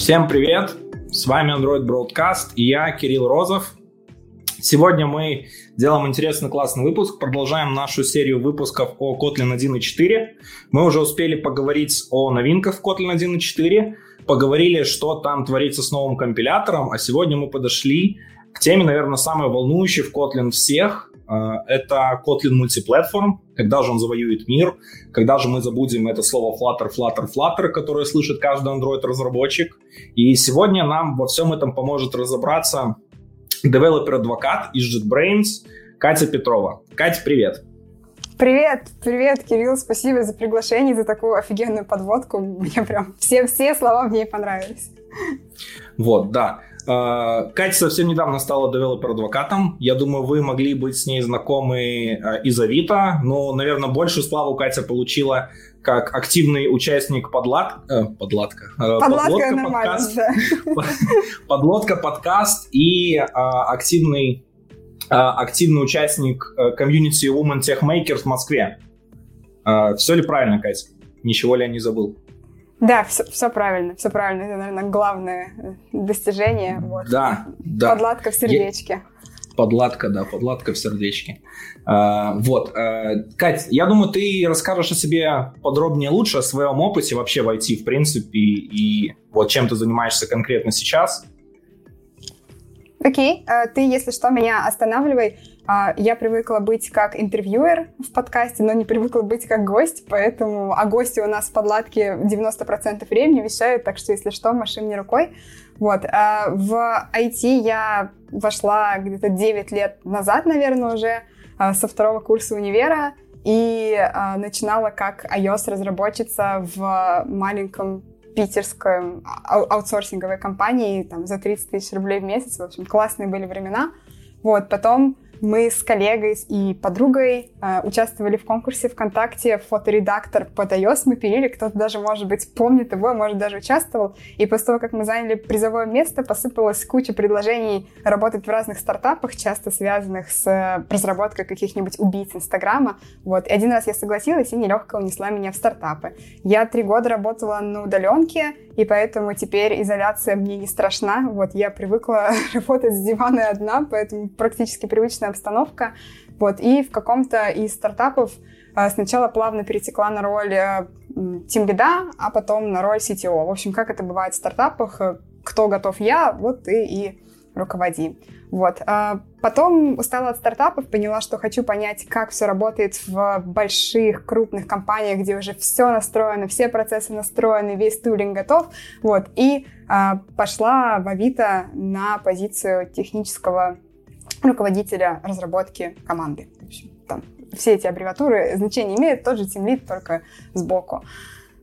Всем привет! С вами Android Broadcast и я, Кирилл Розов. Сегодня мы делаем интересный классный выпуск, продолжаем нашу серию выпусков о Kotlin 1.4. Мы уже успели поговорить о новинках в Kotlin 1.4, поговорили, что там творится с новым компилятором, а сегодня мы подошли к теме, наверное, самой волнующей в Kotlin всех, а, это Kotlin мультиплатформ, когда же он завоюет мир, когда же мы забудем это слово Flutter, Flutter, Flutter, которое слышит каждый Android-разработчик. И сегодня нам во всем этом поможет разобраться developer advocate из JetBrains Катя Петрова. Катя, привет! Привет, привет, Кирилл, спасибо за приглашение, за такую офигенную подводку. Мне прям все, все слова в ней понравились. Вот, да. А, Катя совсем недавно стала developer advocate ом. Я думаю, вы могли быть с ней знакомы а, из Авито, но, наверное, большую славу Катя получила как активный участник подлад... э, подладка. Э, подлодка, подлодка подкаст, да. подлодка подкаст и э, активный э, активный участник комьюнити Women Tech Maker в Москве. Э, все ли правильно, Катя? Ничего ли я не забыл? Да, все, все правильно, все правильно. Это, наверное, главное э, достижение. Вот. Да, да. Подладка в сердечке. Я... Подладка, да, подладка в сердечке. А, вот. А, Кать, я думаю, ты расскажешь о себе подробнее лучше, о своем опыте вообще войти, в принципе, и вот чем ты занимаешься конкретно сейчас. Окей, okay. ты, если что, меня останавливай. А, я привыкла быть как интервьюер в подкасте, но не привыкла быть как гость, поэтому... А гости у нас в подладке 90% времени вещают, так что, если что, маши мне рукой. Вот. А, в IT я вошла где-то 9 лет назад, наверное, уже, а, со второго курса универа, и начинала как iOS-разработчица в маленьком питерской аутсорсинговой компании там, за 30 тысяч рублей в месяц. В общем, классные были времена. Вот, потом мы с коллегой и подругой э, участвовали в конкурсе ВКонтакте «Фоторедактор под iOS». Мы пилили, кто-то даже, может быть, помнит его, может, даже участвовал. И после того, как мы заняли призовое место, посыпалась куча предложений работать в разных стартапах, часто связанных с э, разработкой каких-нибудь убийц Инстаграма. Вот. И один раз я согласилась, и нелегко унесла меня в стартапы. Я три года работала на удаленке, и поэтому теперь изоляция мне не страшна. Вот я привыкла работать с дивана одна, поэтому практически привычная обстановка. Вот, и в каком-то из стартапов а, сначала плавно перетекла на роль э, а потом на роль CTO. В общем, как это бывает в стартапах, э, кто готов я, вот ты и руководи. Вот. Потом устала от стартапов, поняла, что хочу понять, как все работает в больших, крупных компаниях, где уже все настроено, все процессы настроены, весь тулинг готов. Вот. И а, пошла в Авито на позицию технического руководителя разработки команды. В общем, там все эти аббревиатуры значения имеют, тот же тимлит, только сбоку.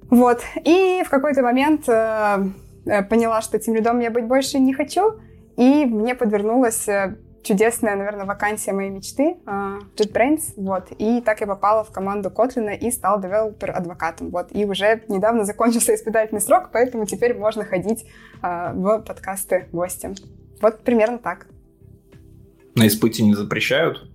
Вот. И в какой-то момент э, э поняла, что тимлидом я быть больше не хочу, и мне подвернулась э, чудесная, наверное, вакансия моей мечты uh, JetBrains, вот, и так я попала в команду Kotlin и стала девелопер-адвокатом, вот, и уже недавно закончился испытательный срок, поэтому теперь можно ходить uh, в подкасты гостям. Вот примерно так. На испыте не запрещают?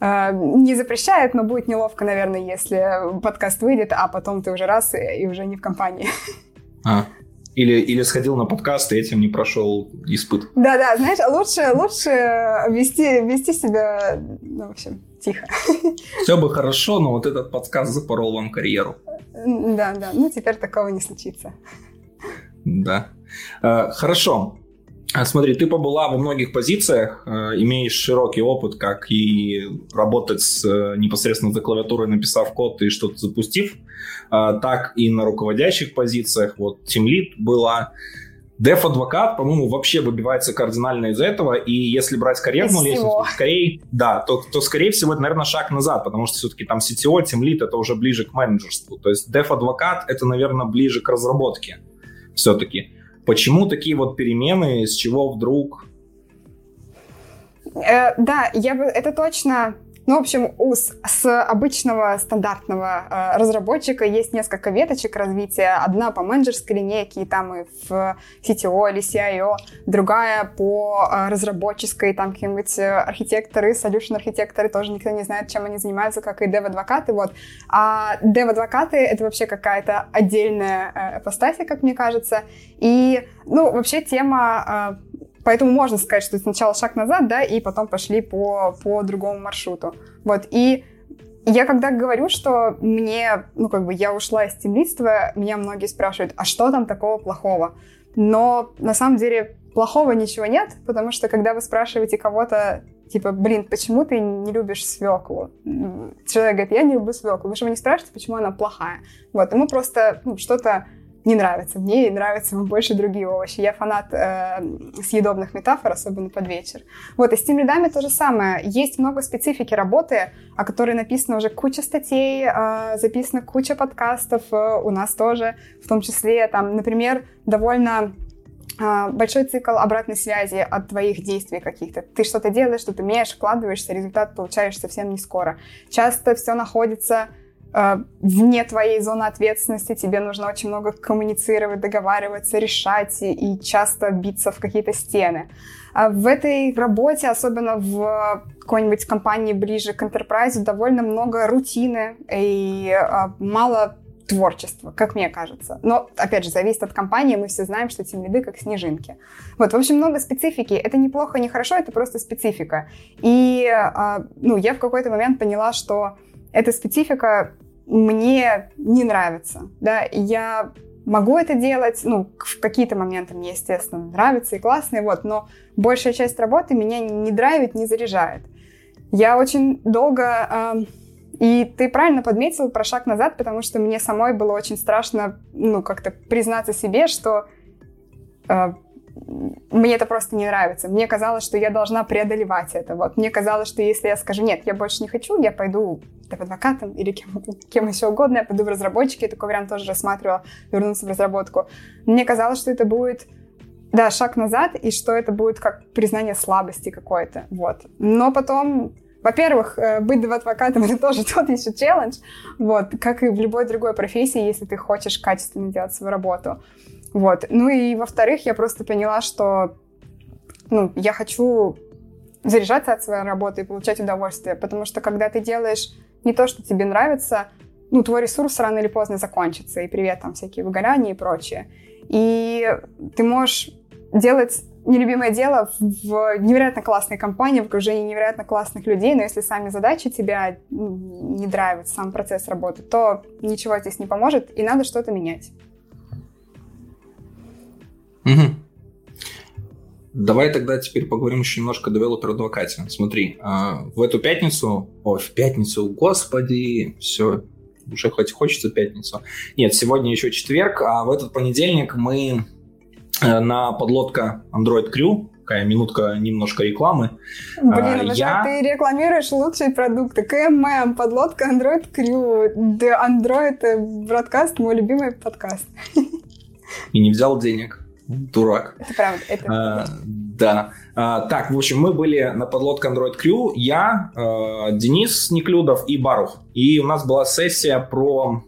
Uh, не запрещают, но будет неловко, наверное, если подкаст выйдет, а потом ты уже раз и, и уже не в компании. А, или, или сходил на подкаст и этим не прошел испыт. Да-да, знаешь, лучше, лучше вести, вести себя, ну, в общем, тихо. Все бы хорошо, но вот этот подкаст запорол вам карьеру. Да-да, ну теперь такого не случится. Да. Э, хорошо. А смотри, ты побыла во многих позициях, э, имеешь широкий опыт, как и работать с, э, непосредственно за клавиатурой, написав код и что-то запустив, э, так и на руководящих позициях. Вот Team Lead была. Деф адвокат, по-моему, вообще выбивается кардинально из этого, и если брать карьерную лестницу, то скорее, да, то, то скорее всего это, наверное, шаг назад, потому что все-таки там CTO, Team Lead это уже ближе к менеджерству. То есть деф адвокат это, наверное, ближе к разработке все-таки. Почему такие вот перемены, с чего вдруг? Э, да, я бы, это точно Ну, в общем, у, с обычного стандартного э, разработчика есть несколько веточек развития. Одна по менеджерской линейке, и там и в CTO или CIO, другая по э, разработческой, там какие-нибудь э, архитекторы, solution архитекторы, тоже никто не знает, чем они занимаются, как и dev-адвокаты, вот. А dev-адвокаты — это вообще какая-то отдельная э, апостасия, как мне кажется. И, ну, вообще тема э, Поэтому можно сказать, что сначала шаг назад, да, и потом пошли по, по другому маршруту. Вот, и я когда говорю, что мне, ну, как бы я ушла из темлидства, меня многие спрашивают, а что там такого плохого? Но на самом деле плохого ничего нет, потому что когда вы спрашиваете кого-то, типа, блин, почему ты не любишь свеклу? Человек говорит, я не люблю свеклу. Вы же вы не спрашиваете, почему она плохая. Вот, ему просто ну, что-то не нравится. Мне нравятся больше другие овощи. Я фанат э, съедобных метафор, особенно под вечер. Вот, и с тимлидами то же самое. Есть много специфики работы, о которой написано уже куча статей, э, записано куча подкастов, э, у нас тоже, в том числе, там, например, довольно э, большой цикл обратной связи от твоих действий каких-то. Ты что-то делаешь, что-то умеешь, вкладываешься, результат получаешь совсем не скоро. Часто все находится вне твоей зоны ответственности, тебе нужно очень много коммуницировать, договариваться, решать и часто биться в какие-то стены. А в этой работе, особенно в какой-нибудь компании ближе к enterprise, довольно много рутины и а, мало творчества, как мне кажется. Но, опять же, зависит от компании, мы все знаем, что тем лиды как снежинки. Вот, в общем, много специфики. Это неплохо, не хорошо, это просто специфика. И, а, ну, я в какой-то момент поняла, что эта специфика мне не нравится, да, я могу это делать, ну, в какие-то моменты мне, естественно, нравится и классно, и вот, но большая часть работы меня не драйвит, не заряжает. Я очень долго... Э, и ты правильно подметил про шаг назад, потому что мне самой было очень страшно, ну, как-то признаться себе, что э, мне это просто не нравится. Мне казалось, что я должна преодолевать это. Вот. Мне казалось, что если я скажу, нет, я больше не хочу, я пойду так, адвокатом или кем, кем еще угодно, я пойду в разработчики, я такой вариант тоже рассматривала, вернуться в разработку. Мне казалось, что это будет да, шаг назад, и что это будет как признание слабости какой-то, вот. Но потом, во-первых, э, быть адвокатом — это тоже тот еще челлендж, вот, как и в любой другой профессии, если ты хочешь качественно делать свою работу. Вот. Ну и, во-вторых, я просто поняла, что ну, я хочу заряжаться от своей работы и получать удовольствие, потому что когда ты делаешь не то, что тебе нравится, ну, твой ресурс рано или поздно закончится, и привет, там, всякие выгорания и прочее. И ты можешь делать нелюбимое дело в невероятно классной компании, в окружении невероятно классных людей, но если сами задачи тебя ну, не драйвят, сам процесс работы, то ничего здесь не поможет, и надо что-то менять. Угу. Давай тогда теперь поговорим еще немножко о девелопер-адвокате. Смотри, а, в эту пятницу, ой, в пятницу, господи, все, уже хоть хочется пятницу. Нет, сегодня еще четверг, а в этот понедельник мы э, на подлодка Android Crew, такая минутка немножко рекламы. Блин, а, я... ты рекламируешь лучшие продукты. КММ, подлодка Android Crew, Android Broadcast, мой любимый подкаст. И не взял денег. Дурак. Это правда. Это а, да. А, так, в общем, мы были на подлодке Android Crew. Я, а, Денис Неклюдов и Барух. И у нас была сессия про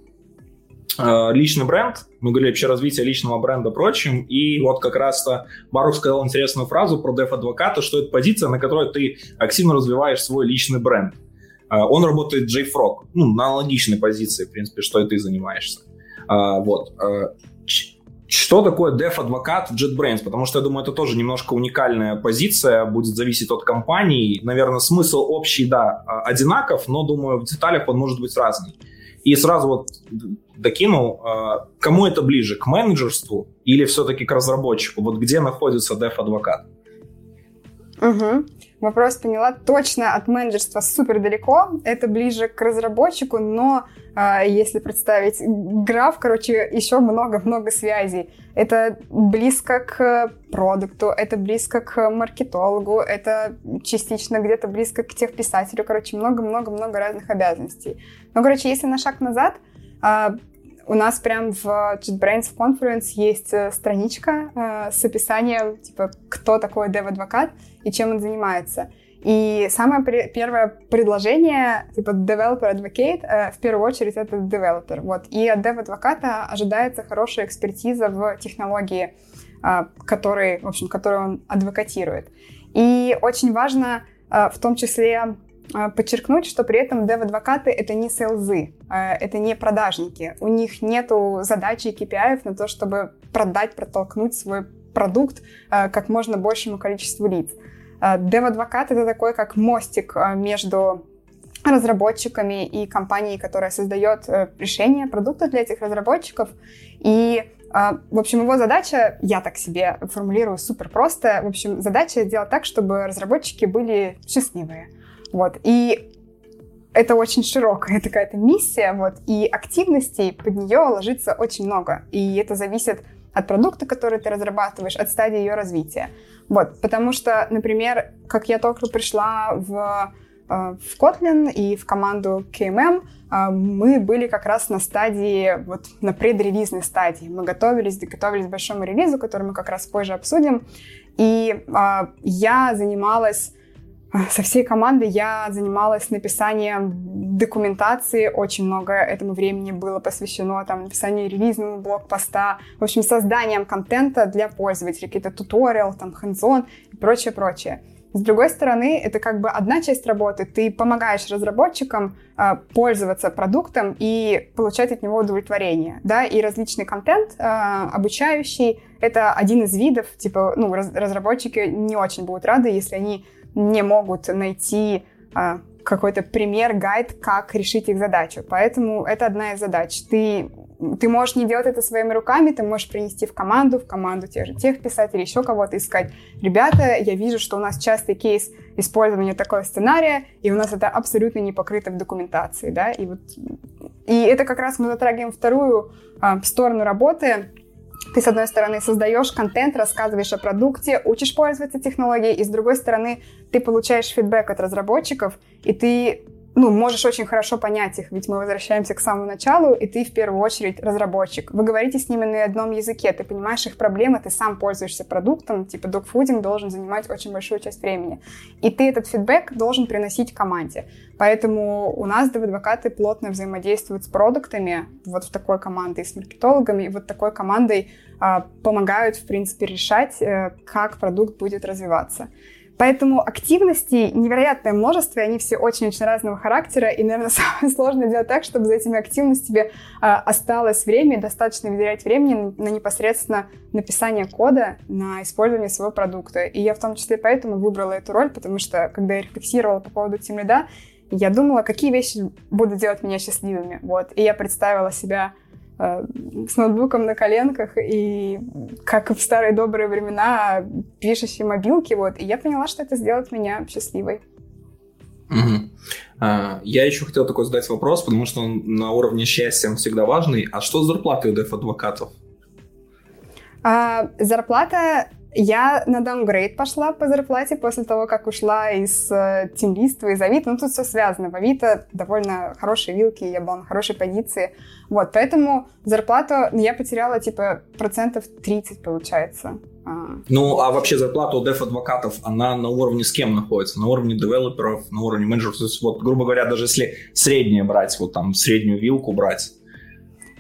а, личный бренд. Мы говорили вообще развитие личного бренда прочим. И вот как раз-то Барух сказал интересную фразу про деф-адвоката, что это позиция, на которой ты активно развиваешь свой личный бренд. А, он работает JFrog, ну, на аналогичной позиции, в принципе, что и ты занимаешься. А, вот. Что такое деф-адвокат JetBrains? Потому что я думаю, это тоже немножко уникальная позиция, будет зависеть от компании. Наверное, смысл общий, да, а, одинаков, но, думаю, в деталях он может быть разный. И сразу вот докинул, а, кому это ближе, к менеджерству или все-таки к разработчику? Вот где находится деф-адвокат? Угу. Вопрос поняла. Точно от менеджерства супер далеко. Это ближе к разработчику, но э, если представить граф, короче, еще много-много связей. Это близко к продукту, это близко к маркетологу, это частично где-то близко к техписателю. Короче, много-много-много разных обязанностей. Но, короче, если на шаг назад, э, у нас прям в JetBrains в Confluence есть э, страничка э, с описанием, типа, кто такой dev-адвокат и чем он занимается. И самое при- первое предложение, типа developer advocate, э, в первую очередь это developer. Вот. И от dev-адвоката ожидается хорошая экспертиза в технологии, э, который, в общем, которую он адвокатирует. И очень важно э, в том числе э, подчеркнуть, что при этом dev-адвокаты — это не селзы, э, это не продажники. У них нету задачи и KPI на то, чтобы продать, протолкнуть свой продукт как можно большему количеству лиц. Dev-адвокат — это такой как мостик между разработчиками и компанией, которая создает решения, продукты для этих разработчиков. И а, в общем, его задача, я так себе формулирую супер просто, в общем, задача сделать так, чтобы разработчики были счастливые. Вот. И это очень широкая такая-то миссия, вот, и активностей под нее ложится очень много. И это зависит от продукта, который ты разрабатываешь, от стадии ее развития. Вот, потому что, например, как я только пришла в Э, в Kotlin и в команду KMM э, мы были как раз на стадии, вот на предрелизной стадии. Мы готовились, готовились к большому релизу, который мы как раз позже обсудим. И э, я занималась со всей командой я занималась написанием документации, очень много этому времени было посвящено там, написанию релизного блокпоста, в общем, созданием контента для пользователей, какие-то туториал, там, hands и прочее, прочее. С другой стороны, это как бы одна часть работы. Ты помогаешь разработчикам э, пользоваться продуктом и получать от него удовлетворение. Да? И различный контент э, обучающий — это один из видов. Типа, ну, раз, разработчики не очень будут рады, если они не могут найти э, какой-то пример, гайд, как решить их задачу. Поэтому это одна из задач. Ты ты можешь не делать это своими руками, ты можешь принести в команду, в команду тех же тех писателей, еще кого-то, и сказать, ребята, я вижу, что у нас частый кейс использования такого сценария, и у нас это абсолютно не покрыто в документации, да, и вот, и это как раз мы затрагиваем вторую а, сторону работы, ты, с одной стороны, создаешь контент, рассказываешь о продукте, учишь пользоваться технологией, и с другой стороны, ты получаешь фидбэк от разработчиков, и ты ну, можешь очень хорошо понять их, ведь мы возвращаемся к самому началу, и ты в первую очередь разработчик. Вы говорите с ними на одном языке, ты понимаешь их проблемы, ты сам пользуешься продуктом, типа докфудинг должен занимать очень большую часть времени. И ты этот фидбэк должен приносить команде. Поэтому у нас адвокаты плотно взаимодействуют с продуктами, вот в такой командой, с маркетологами, и вот такой командой а, помогают, в принципе, решать, а, как продукт будет развиваться. Поэтому активностей невероятное множество, и они все очень-очень разного характера, и, наверное, самое сложное делать так, чтобы за этими активностями а, осталось время, достаточно выделять времени на непосредственно написание кода, на использование своего продукта. И я в том числе поэтому выбрала эту роль, потому что, когда я рефлексировала по поводу Lead, я думала, какие вещи будут делать меня счастливыми. Вот. И я представила себя с ноутбуком на коленках и как в старые добрые времена пишущие мобилки, вот. И я поняла, что это сделает меня счастливой. Угу. А, я еще хотел такой задать вопрос, потому что он на уровне счастья он всегда важный. А что с зарплатой у деф-адвокатов? А, зарплата я на даунгрейд пошла по зарплате после того, как ушла из э, тимлиства, из Авито. Ну, тут все связано. В Авито довольно хорошие вилки, я была на хорошей позиции. Вот, поэтому зарплату я потеряла, типа, процентов 30, получается. А. Ну, а вообще зарплата у деф-адвокатов, она на уровне с кем находится? На уровне девелоперов, на уровне менеджеров? То есть, вот, грубо говоря, даже если среднее брать, вот там среднюю вилку брать,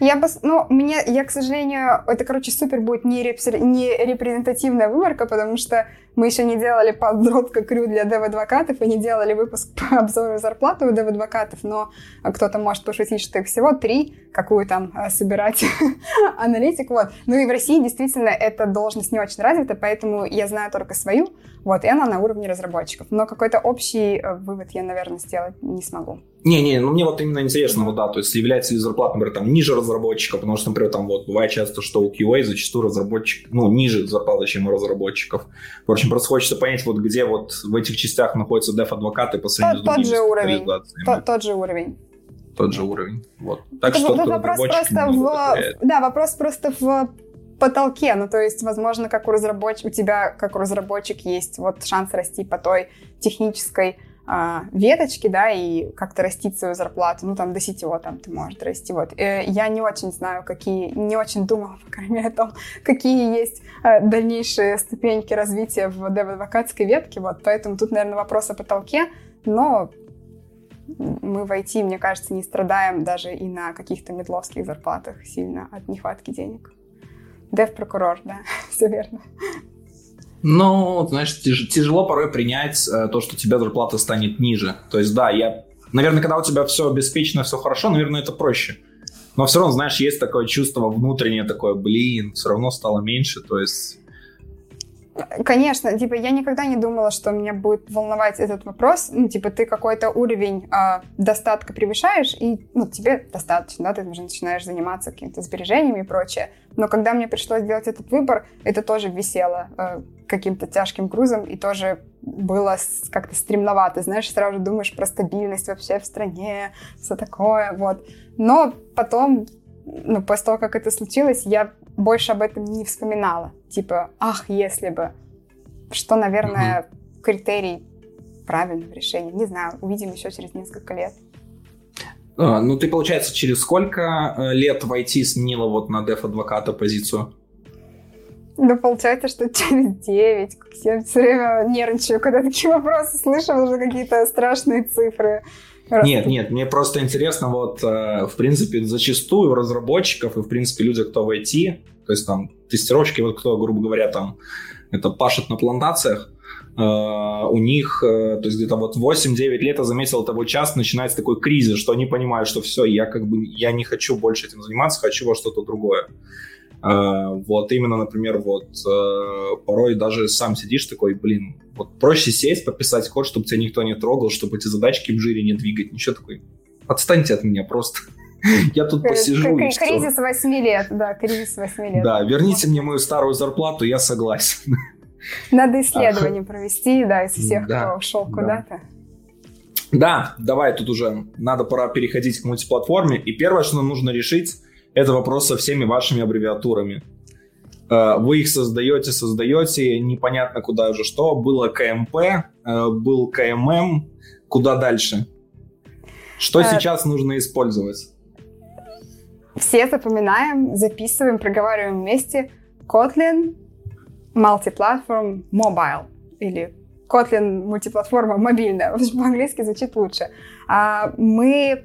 я бы, ну, мне, я, к сожалению, это, короче, супер будет не, репр... не репрезентативная выборка, потому что мы еще не делали подробка крю для дев-адвокатов и не делали выпуск по обзору зарплаты у дев-адвокатов, но кто-то может пошутить, что их всего три, какую там а, собирать аналитик, вот. Ну и в России действительно эта должность не очень развита, поэтому я знаю только свою, вот, и она на уровне разработчиков. Но какой-то общий э, вывод я, наверное, сделать не смогу. Не-не, ну мне вот именно интересно, вот да, то есть является ли зарплата, например, там ниже разработчика, потому что, например, там вот бывает часто, что у QA зачастую разработчик, ну, ниже зарплата, чем у разработчиков. В общем, просто хочется понять, вот где вот в этих частях находятся деф-адвокаты по сравнению тот, с другими тот же уровень. Тот, тот же уровень тот же уровень. Вот. Так Это что вопрос просто в, да, вопрос просто в потолке. Ну, то есть, возможно, как у разработчика, у тебя, как у разработчик, есть вот шанс расти по той технической а, веточки, да, и как-то растить свою зарплату, ну, там, до сетевого там ты можешь расти, вот. Э, я не очень знаю, какие, не очень думала, по крайней мере, о том, какие есть э, дальнейшие ступеньки развития в дев-адвокатской ветке, вот, поэтому тут, наверное, вопрос о потолке, но мы в IT, мне кажется, не страдаем даже и на каких-то медловских зарплатах сильно от нехватки денег. Дев-прокурор, да, все верно. Ну, знаешь, тяжело порой принять э, то, что тебя зарплата станет ниже. То есть, да, я... Наверное, когда у тебя все обеспечено, все хорошо, наверное, это проще. Но все равно, знаешь, есть такое чувство внутреннее, такое, блин, все равно стало меньше. То есть Конечно, типа я никогда не думала, что меня будет волновать этот вопрос. Ну, типа ты какой-то уровень э, достатка превышаешь, и ну, тебе достаточно, да, ты уже начинаешь заниматься какими-то сбережениями и прочее. Но когда мне пришлось делать этот выбор, это тоже висело э, каким-то тяжким грузом, и тоже было как-то стремновато. Знаешь, сразу думаешь про стабильность вообще в стране, все такое, вот. Но потом, ну, после того, как это случилось, я больше об этом не вспоминала. Типа, ах, если бы. Что, наверное, угу. критерий правильного решения. Не знаю, увидим еще через несколько лет. А, ну, ты, получается, через сколько э, лет войти сменила вот на деф-адвоката позицию? Ну, получается, что через 9. Я все время нервничаю, когда такие вопросы слышу, уже какие-то страшные цифры. Нет, нет, мне просто интересно, вот, э, в принципе, зачастую разработчиков и, в принципе, люди, кто в IT, то есть там тестировщики, вот кто, грубо говоря, там это пашет на плантациях, э, у них, э, то есть где-то вот 8-9 лет, я заметил, того час начинается такой кризис, что они понимают, что все, я как бы, я не хочу больше этим заниматься, хочу во что-то другое. Э, вот именно, например, вот э, порой даже сам сидишь такой, блин, вот проще сесть, пописать код, чтобы тебя никто не трогал, чтобы эти задачки в жире не двигать, ничего такой. Отстаньте от меня просто. Я тут посижу и Кризис 8 лет, да, кризис 8 лет. Да, верните мне мою старую зарплату, я согласен. Надо исследование провести, да, из всех, кто ушел куда-то. Да, давай, тут уже надо пора переходить к мультиплатформе. И первое, что нам нужно решить, это вопрос со всеми вашими аббревиатурами. Э, вы их создаете, создаете, непонятно куда уже что. Было КМП, э, был КММ, куда дальше? Что а... сейчас нужно использовать? Все запоминаем, записываем, проговариваем вместе. Kotlin Multiplatform Mobile или Kotlin мультиплатформа мобильная. По-английски звучит лучше. А мы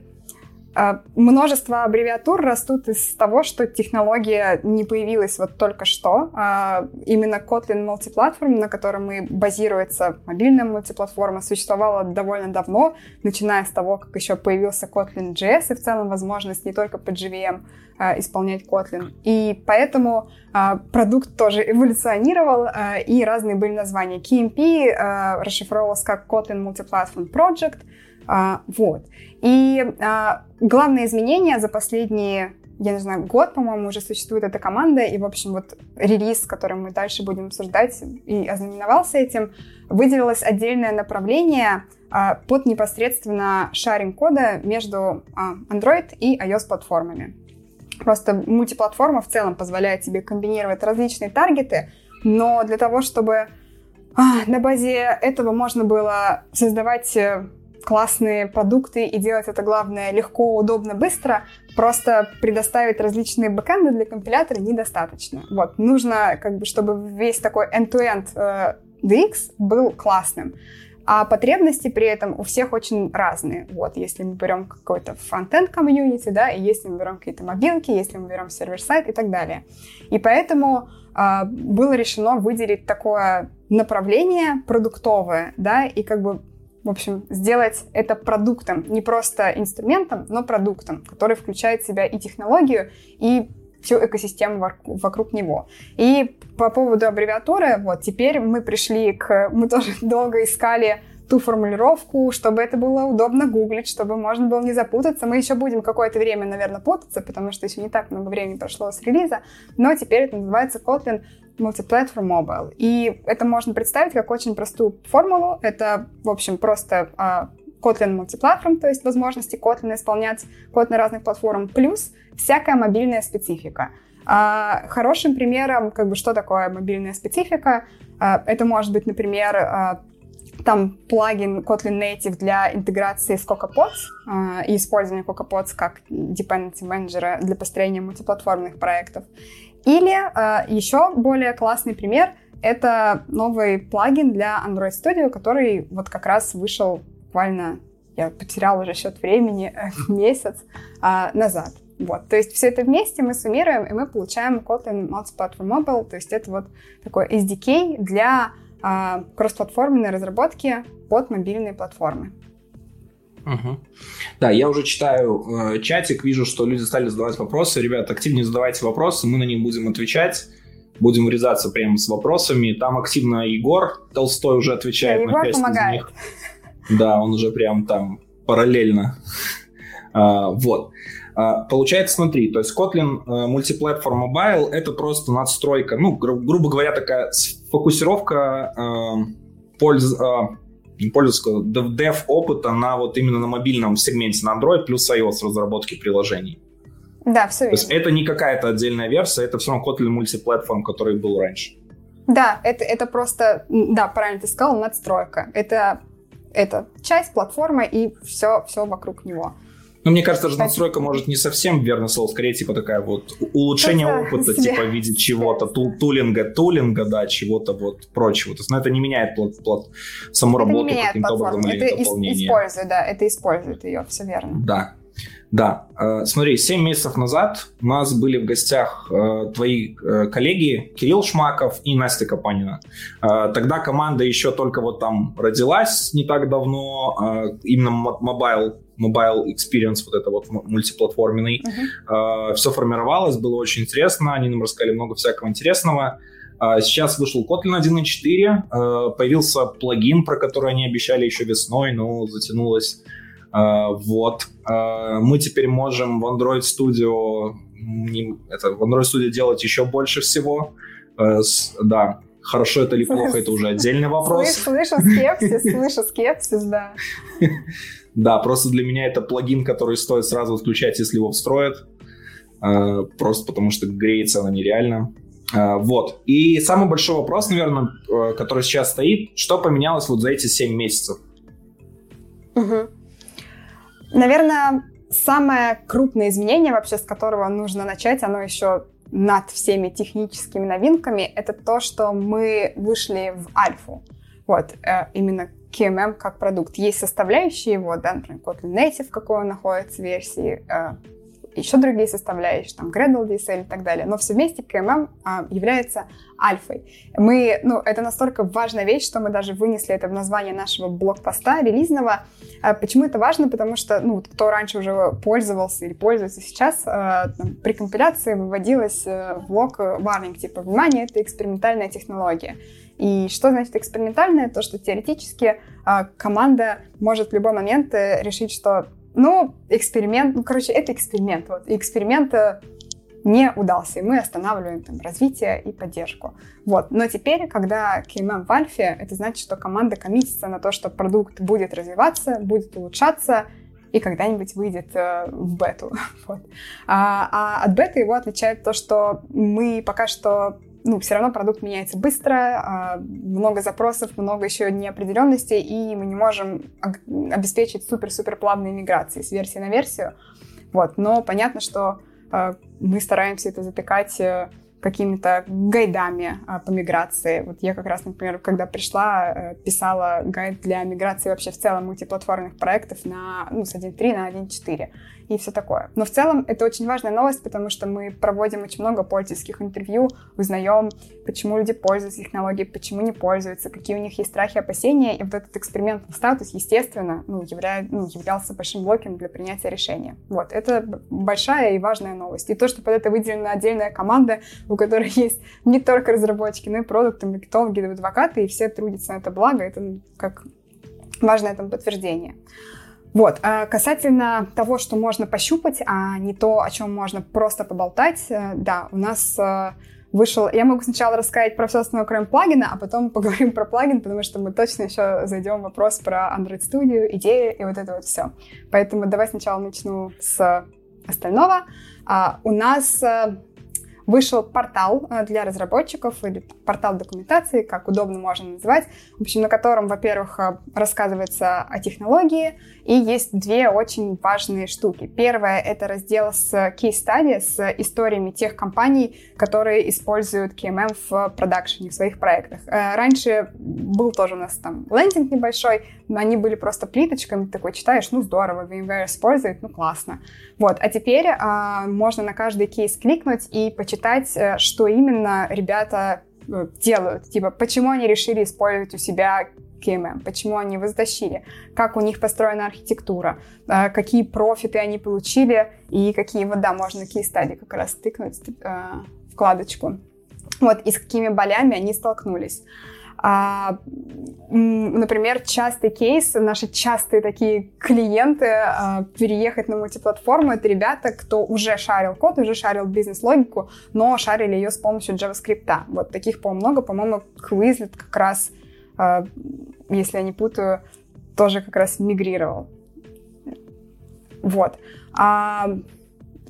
множество аббревиатур растут из того, что технология не появилась вот только что. А, именно Kotlin Multiplatform, на котором и базируется мобильная мультиплатформа, существовала довольно давно, начиная с того, как еще появился Kotlin JS и в целом возможность не только под JVM а, исполнять Kotlin. И поэтому продукт тоже эволюционировал, и разные были названия. KMP расшифровывалось как Kotlin Multiplatform Project, вот. И а, главное изменение за последние, я не знаю, год, по-моему, уже существует эта команда, и, в общем, вот релиз, который мы дальше будем обсуждать, и ознаменовался этим, выделилось отдельное направление а, под непосредственно шаринг кода между а, Android и iOS-платформами. Просто мультиплатформа в целом позволяет тебе комбинировать различные таргеты, но для того, чтобы а, на базе этого можно было создавать э, классные продукты и делать это, главное, легко, удобно, быстро, просто предоставить различные бэкэнды для компилятора недостаточно. Вот, нужно, как бы, чтобы весь такой end-to-end э, DX был классным. А потребности при этом у всех очень разные. Вот, если мы берем какой-то фронтенд комьюнити, да, и если мы берем какие-то мобилки, если мы берем сервер-сайт и так далее. И поэтому э, было решено выделить такое направление продуктовое, да, и как бы в общем, сделать это продуктом, не просто инструментом, но продуктом, который включает в себя и технологию, и всю экосистему вокруг него. И по поводу аббревиатуры, вот теперь мы пришли к... Мы тоже долго искали ту формулировку, чтобы это было удобно гуглить, чтобы можно было не запутаться. Мы еще будем какое-то время, наверное, путаться, потому что еще не так много времени прошло с релиза, но теперь это называется Kotlin Multiplatform Mobile. И это можно представить как очень простую формулу. Это, в общем, просто uh, Kotlin Multiplatform, то есть возможности Kotlin исполнять код на разных платформах, плюс всякая мобильная специфика. Uh, хорошим примером, как бы, что такое мобильная специфика, uh, это может быть, например, там плагин Kotlin Native для интеграции с CocoaPods и использования CocoaPods как dependency менеджера для построения мультиплатформенных проектов. Или еще более классный пример — это новый плагин для Android Studio, который вот как раз вышел буквально, я потеряла уже счет времени, месяц назад. Вот, то есть все это вместе мы суммируем, и мы получаем Kotlin Multi-Platform Mobile, то есть это вот такой SDK для а, кроссплатформенной разработки под мобильные платформы. Угу. Да, я уже читаю э, чатик, вижу, что люди стали задавать вопросы. Ребят, активнее задавайте вопросы, мы на них будем отвечать. Будем врезаться прямо с вопросами. Там активно Егор Толстой уже отвечает да, на часть помогает. из них. Да, он уже прям там параллельно. а, вот. А, получается, смотри, то есть Kotlin э, Multiplatform Mobile — это просто надстройка, ну, гру- грубо говоря, такая фокусировка э, польз, э, пользовательского dev опыта на вот именно на мобильном сегменте, на Android плюс iOS разработки приложений. Да, все верно. То есть это не какая-то отдельная версия, это все равно Kotlin Multiplatform, который был раньше. Да, это, это просто, да, правильно ты сказал, надстройка. Это, это часть платформы и все, все вокруг него. Ну, мне кажется, же надстройка может не совсем верно слово, скорее, типа, такая вот улучшение опыта, себе. типа, в виде чего-то, тул, тулинга, тулинга, да, чего-то вот прочего. То есть, ну, это не меняет плат, плат, саму это работу каким-то образом или это дополнение. использует, да, это использует ее, все верно. Да. Да, э, смотри, 7 месяцев назад у нас были в гостях э, твои э, коллеги Кирилл Шмаков и Настя Капанина. Тогда команда еще только вот там родилась не так давно, именно mobile mobile experience вот это вот мультиплатформенный. Uh-huh. Все формировалось, было очень интересно, они нам рассказали много всякого интересного. Сейчас вышел Kotlin 1.4, появился плагин, про который они обещали еще весной, но затянулось вот. А, мы теперь можем в Android Studio это, в Android Studio делать еще больше всего. А, да, хорошо это или плохо, это уже отдельный вопрос. Слышу, слышу скепсис, слышу скепсис, да. Да, просто для меня это плагин, который стоит сразу отключать, если его встроят. Просто потому что греется она нереально. Вот. И самый большой вопрос, наверное, который сейчас стоит, что поменялось вот за эти 7 месяцев? Угу. Наверное, самое крупное изменение вообще, с которого нужно начать, оно еще над всеми техническими новинками, это то, что мы вышли в альфу. Вот, э, именно KMM как продукт. Есть составляющие его, да, например, Kotlin Native, какой он находится версии, э, еще другие составляющие, там, Gradle DSL и так далее. Но все вместе KMM а, является альфой. Мы, ну, это настолько важная вещь, что мы даже вынесли это в название нашего блокпоста релизного. А, почему это важно? Потому что, ну, кто раньше уже пользовался или пользуется сейчас, а, там, при компиляции выводилось а, блок warning, типа, внимание, это экспериментальная технология. И что значит экспериментальное? То, что теоретически а, команда может в любой момент э, решить, что ну, эксперимент, ну, короче, это эксперимент. Вот. И эксперимент э, не удался, и мы останавливаем там развитие и поддержку. Вот. Но теперь, когда KMM в альфе, это значит, что команда коммитится на то, что продукт будет развиваться, будет улучшаться, и когда-нибудь выйдет э, в бету. Вот. А, а от беты его отличает то, что мы пока что ну, все равно продукт меняется быстро, а, много запросов, много еще неопределенностей, и мы не можем обеспечить супер-супер плавные миграции с версии на версию. Вот. Но понятно, что а, мы стараемся это затыкать э, какими-то гайдами а, по миграции. Вот я как раз, например, когда пришла, э, писала гайд для миграции вообще в целом мультиплатформенных проектов на, ну, с 1.3 на 1.4 и все такое. Но в целом это очень важная новость, потому что мы проводим очень много пользовательских интервью, узнаем, почему люди пользуются технологией, почему не пользуются, какие у них есть страхи, опасения. И вот этот экспериментный статус, естественно, ну, явля... ну, являлся большим блоком для принятия решения. Вот, это большая и важная новость. И то, что под это выделена отдельная команда, у которой есть не только разработчики, но и продукты, маркетологи, адвокаты, и все трудятся на это благо, это как важное там подтверждение. Вот. А касательно того, что можно пощупать, а не то, о чем можно просто поболтать, э, да, у нас э, вышел... Я могу сначала рассказать про все остальное, кроме плагина, а потом поговорим про плагин, потому что мы точно еще зайдем в вопрос про Android Studio, идеи и вот это вот все. Поэтому давай сначала начну с остального. А, у нас э, вышел портал э, для разработчиков или портал документации, как удобно можно называть, в общем, на котором, во-первых, э, рассказывается о технологии, и есть две очень важные штуки. Первое — это раздел с case-study, с историями тех компаний, которые используют KMM в продакшене, в своих проектах. Э, раньше был тоже у нас там лендинг небольшой, но они были просто плиточками, ты такой читаешь, ну здорово, VMware использует, ну классно. Вот, а теперь а, можно на каждый кейс кликнуть и почитать, э, что именно ребята э, делают. Типа, почему они решили использовать у себя KMM, почему они его затащили, как у них построена архитектура, э, какие профиты они получили и какие, вот да, можно кейс-стадии как раз тыкнуть вкладочку. Вот, и с какими болями они столкнулись. А, например, частый кейс, наши частые такие клиенты а, переехать на мультиплатформу, это ребята, кто уже шарил код, уже шарил бизнес-логику, но шарили ее с помощью JavaScript. Вот таких, по много, по-моему, Quizlet как раз, а, если я не путаю, тоже как раз мигрировал. Вот. А,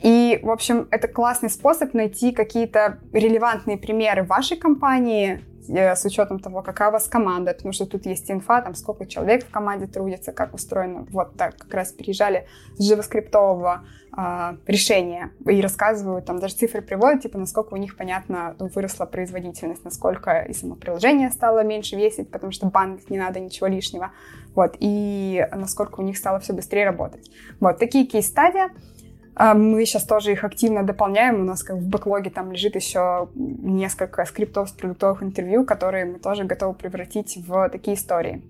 и, в общем, это классный способ найти какие-то релевантные примеры вашей компании, с учетом того, какая у вас команда, потому что тут есть инфа, там сколько человек в команде трудится, как устроено. Вот так как раз переезжали с JavaScript э, решения и рассказывают, там даже цифры приводят, типа, насколько у них, понятно, выросла производительность, насколько и само приложение стало меньше весить, потому что бандлить не надо ничего лишнего, вот, и насколько у них стало все быстрее работать. Вот, такие кейс-стадии. А мы сейчас тоже их активно дополняем. У нас как в бэклоге там лежит еще несколько скриптов с продуктовых интервью, которые мы тоже готовы превратить в такие истории.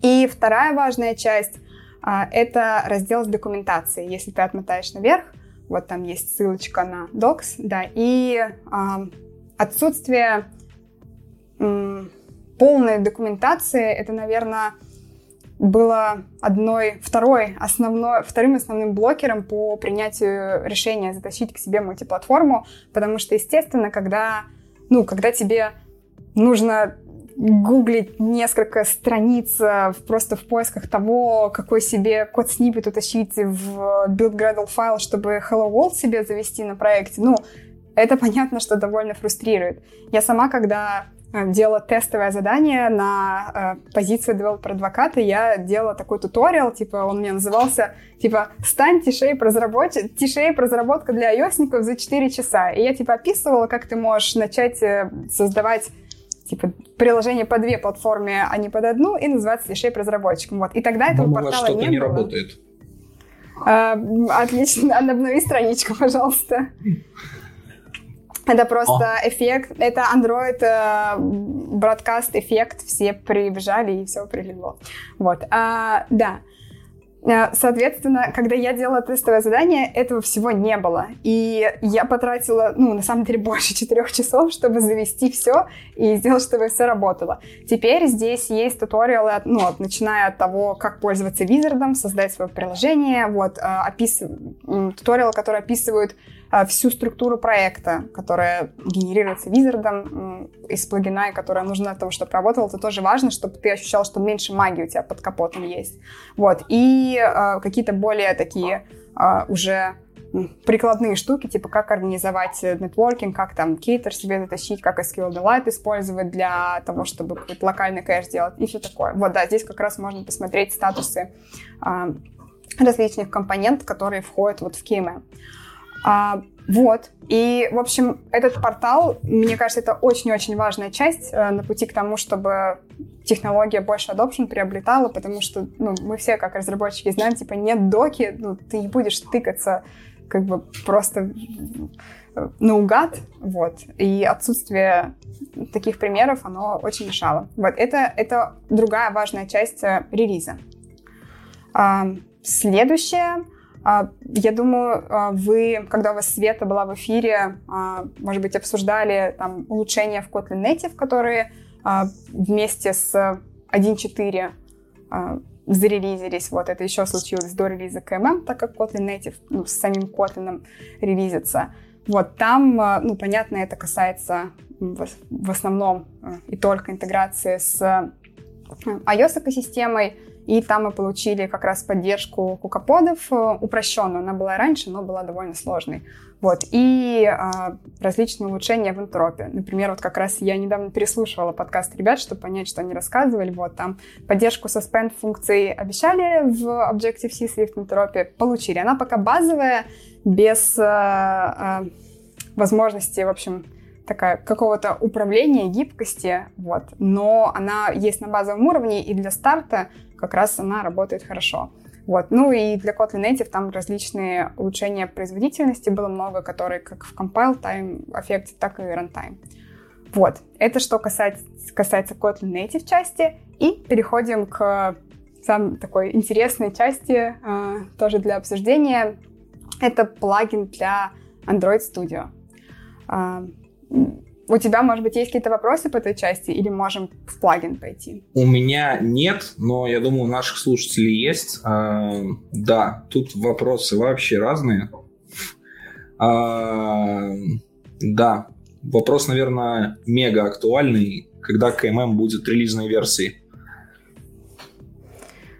И вторая важная часть а, — это раздел с документацией. Если ты отмотаешь наверх, вот там есть ссылочка на Docs, да, и а, отсутствие полной документации — это, наверное, было одной, второй основной, вторым основным блокером по принятию решения затащить к себе мультиплатформу, потому что, естественно, когда, ну, когда тебе нужно гуглить несколько страниц э, просто в поисках того, какой себе код снипет утащить в build Gradle файл, чтобы Hello World себе завести на проекте, ну, это понятно, что довольно фрустрирует. Я сама, когда делала тестовое задание на э, позицию девелопер-адвоката. Я делала такой туториал, типа, он меня назывался, типа, «Стань T-Shape, разработ... T-Shape разработка для ios за 4 часа». И я, типа, описывала, как ты можешь начать э, создавать типа приложение по две платформе, а не под одну, и называться T-Shape разработчиком. Вот. И тогда этого Думала, портала что-то не, не было. работает. А, отлично, обнови страничку, пожалуйста. Это просто О. эффект, это Android э, broadcast эффект, все прибежали и все прилегло. Вот, а, да. Э, соответственно, когда я делала тестовое задание, этого всего не было. И я потратила, ну, на самом деле, больше четырех часов, чтобы завести все и сделать, чтобы все работало. Теперь здесь есть туториалы, ну, начиная от того, как пользоваться визардом, создать свое приложение, вот, э, опис... туториалы, которые описывают всю структуру проекта, которая генерируется визардом из плагина, и которая нужна для того, чтобы работал, это тоже важно, чтобы ты ощущал, что меньше магии у тебя под капотом есть. Вот. И э, какие-то более такие э, уже прикладные штуки, типа как организовать нетворкинг, как там кейтер себе затащить, как SQLite использовать для того, чтобы какой-то локальный кэш делать и все такое. Вот, да, здесь как раз можно посмотреть статусы э, различных компонентов, которые входят вот в KMM. А, вот. И, в общем, этот портал, мне кажется, это очень-очень важная часть э, на пути к тому, чтобы технология больше adoption приобретала, потому что ну, мы все, как разработчики, знаем, типа, нет доки, ну, ты не будешь тыкаться как бы просто наугад, вот, и отсутствие таких примеров, оно очень мешало. Вот, это, это другая важная часть э, релиза. А, следующее я думаю, а, вы, когда у вас Света была в эфире, а, может быть, обсуждали там улучшения в Kotlin Native, которые вместе с 1.4 зарелизились. Вот это еще случилось до релиза KMM, так как Kotlin Native ну, с самим Kotlin релизится. Вот там, ну, понятно, это касается в основном и только интеграции с iOS-экосистемой, и там мы получили как раз поддержку кукоподов э, упрощенную. Она была раньше, но была довольно сложной. Вот. И а, различные улучшения в энтропе. Например, вот как раз я недавно переслушивала подкаст ребят, чтобы понять, что они рассказывали. Вот там поддержку suspend функции обещали в Objective-C Swift энтропе, получили. Она пока базовая, без а, а, возможности, в общем, такая какого-то управления, гибкости, вот. Но она есть на базовом уровне, и для старта как раз она работает хорошо. Вот. Ну и для Kotlin Native там различные улучшения производительности было много, которые как в compile time эффекте, так и runtime. Вот. Это что касается, касается Kotlin Native части. И переходим к самой такой интересной части, э, тоже для обсуждения. Это плагин для Android Studio. Э, у тебя, может быть, есть какие-то вопросы по этой части, или можем в плагин пойти? У меня нет, но я думаю, у наших слушателей есть. А, да, тут вопросы вообще разные. А, да, вопрос, наверное, мега актуальный. Когда КММ будет релизной версией?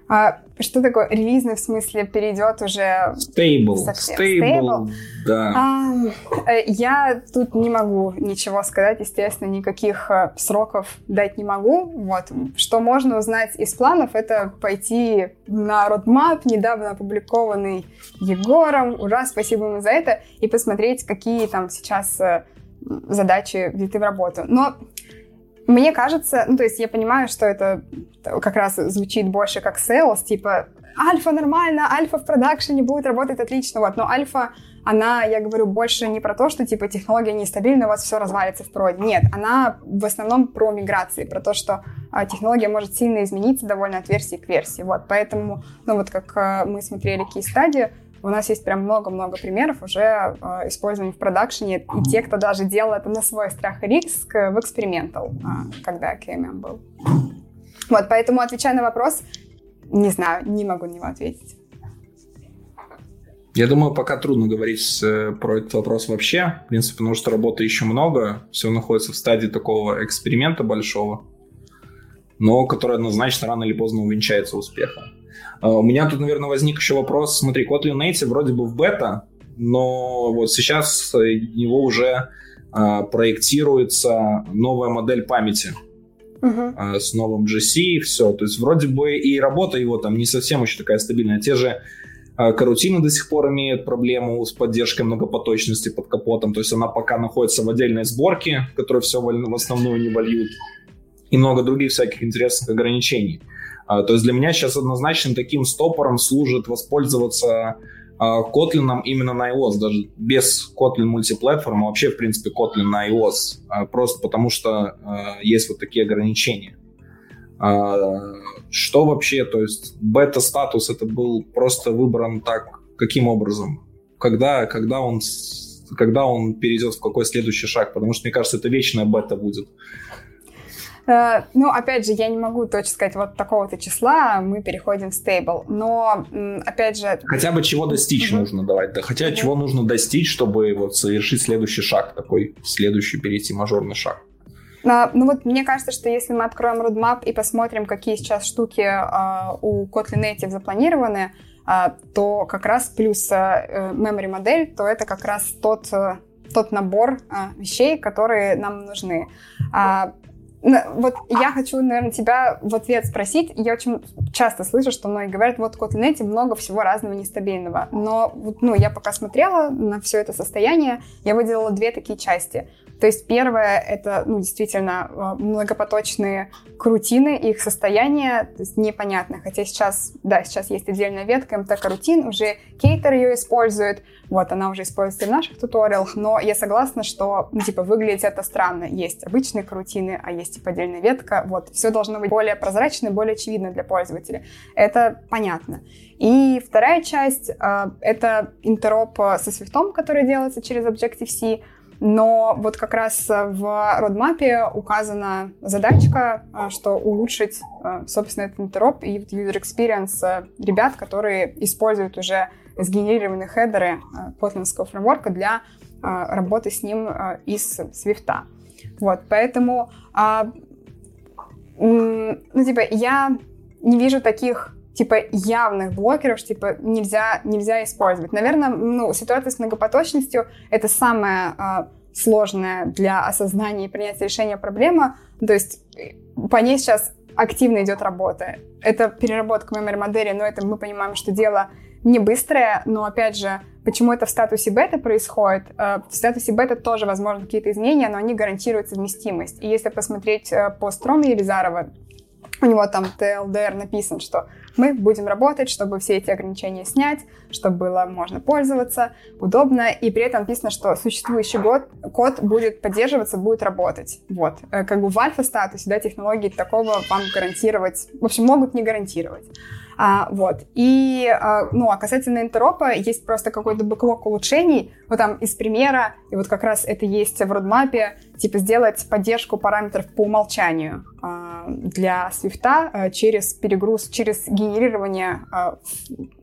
А что такое релизный, в смысле, перейдет уже... Stable. Stable, да. А, э, я тут не могу ничего сказать, естественно, никаких э, сроков дать не могу. Вот. Что можно узнать из планов, это пойти на roadmap, недавно опубликованный Егором. Ура, спасибо ему за это. И посмотреть, какие там сейчас э, задачи ввиты в работу. Но мне кажется, ну, то есть я понимаю, что это как раз звучит больше как sales, типа альфа нормально, альфа в продакшене будет работать отлично, вот, но альфа, она, я говорю, больше не про то, что, типа, технология нестабильна, у вас все развалится в проде. Нет, она в основном про миграции, про то, что а, технология может сильно измениться довольно от версии к версии, вот, поэтому, ну, вот как а, мы смотрели кейс-стадию, у нас есть прям много-много примеров уже э, использования в продакшене, и те, кто даже делал это на свой страх и риск в экспериментал, э, когда KMM был. Вот, поэтому, отвечая на вопрос, не знаю, не могу на него ответить. Я думаю, пока трудно говорить э, про этот вопрос вообще, в принципе, потому что работы еще много, все находится в стадии такого эксперимента большого, но который однозначно рано или поздно увенчается успехом. А, у меня тут, наверное, возник еще вопрос. Смотри, Kotlin Native вроде бы в бета, но вот сейчас его уже а, проектируется новая модель памяти uh-huh. с новым GC, все. То есть вроде бы и работа его там не совсем еще такая стабильная. Те же Карутины до сих пор имеют проблему с поддержкой многопоточности под капотом. То есть она пока находится в отдельной сборке, которую все в основную не вольют. И много других всяких интересных ограничений. А, то есть для меня сейчас однозначно таким стопором служит воспользоваться а, Kotlin именно на iOS, даже без Kotlin мультиплатформ, а вообще, в принципе, Kotlin на iOS, просто потому что есть вот такие ограничения. Что вообще, то есть бета-статус это был просто выбран так, каким образом? Когда, когда он когда он перейдет в какой следующий шаг, потому что, мне кажется, это вечная бета будет. Э, ну, опять же, я не могу точно сказать, вот такого-то числа мы переходим в стейбл. Но, опять же... Хотя бы чего достичь mm-hmm. нужно давать. Да, хотя mm-hmm. чего нужно достичь, чтобы вот совершить следующий шаг, такой следующий перейти мажорный шаг. Uh, ну вот мне кажется, что если мы откроем roadmap и посмотрим, какие сейчас штуки uh, у Kotlin Native запланированы, uh, то как раз плюс uh, memory модель, то это как раз тот, тот набор uh, вещей, которые нам нужны. Uh, вот я хочу, наверное, тебя в ответ спросить. Я очень часто слышу, что многие говорят, вот в Kotlin много всего разного нестабильного. Но ну, я пока смотрела на все это состояние, я выделила две такие части. То есть первое — это ну, действительно а, многопоточные крутины, их состояние непонятно. Хотя сейчас, да, сейчас есть отдельная ветка МТ-карутин, уже Кейтер ее использует, вот, она уже используется в наших туториалах, но я согласна, что, ну, типа, выглядит это странно. Есть обычные карутины, а есть, типа, отдельная ветка, вот, все должно быть более прозрачно более очевидно для пользователя. Это понятно. И вторая часть э, — это интероп со свифтом, который делается через Objective-C, но вот как раз в родмапе указана задачка, а, что улучшить, а, собственно, этот интероп и user experience ребят, которые используют уже сгенерированные хедеры котлинского фреймворка для а, работы с ним из Swift. Вот, поэтому, ну, типа, я не вижу таких типа явных блокеров, типа нельзя, нельзя использовать. Наверное, ну, ситуация с многопоточностью — это самая э, сложная для осознания и принятия решения проблема. То есть э, по ней сейчас активно идет работа. Это переработка memory модели, но это мы понимаем, что дело не быстрое, но опять же, почему это в статусе бета происходит? Э, в статусе бета тоже возможны какие-то изменения, но они гарантируют совместимость. И если посмотреть э, пост Ромы Елизарова, у него там TLDR написан, что мы будем работать, чтобы все эти ограничения снять, чтобы было можно пользоваться, удобно, и при этом написано, что существующий год, код будет поддерживаться, будет работать. Вот. Э, как бы в альфа-статусе, да, технологии такого вам гарантировать, в общем, могут не гарантировать. А, вот. И, а, ну, а касательно интеропа, есть просто какой-то бэклог улучшений, вот там из примера, и вот как раз это есть в родмапе, типа сделать поддержку параметров по умолчанию а, для Swift а, через перегруз, через генерирование а,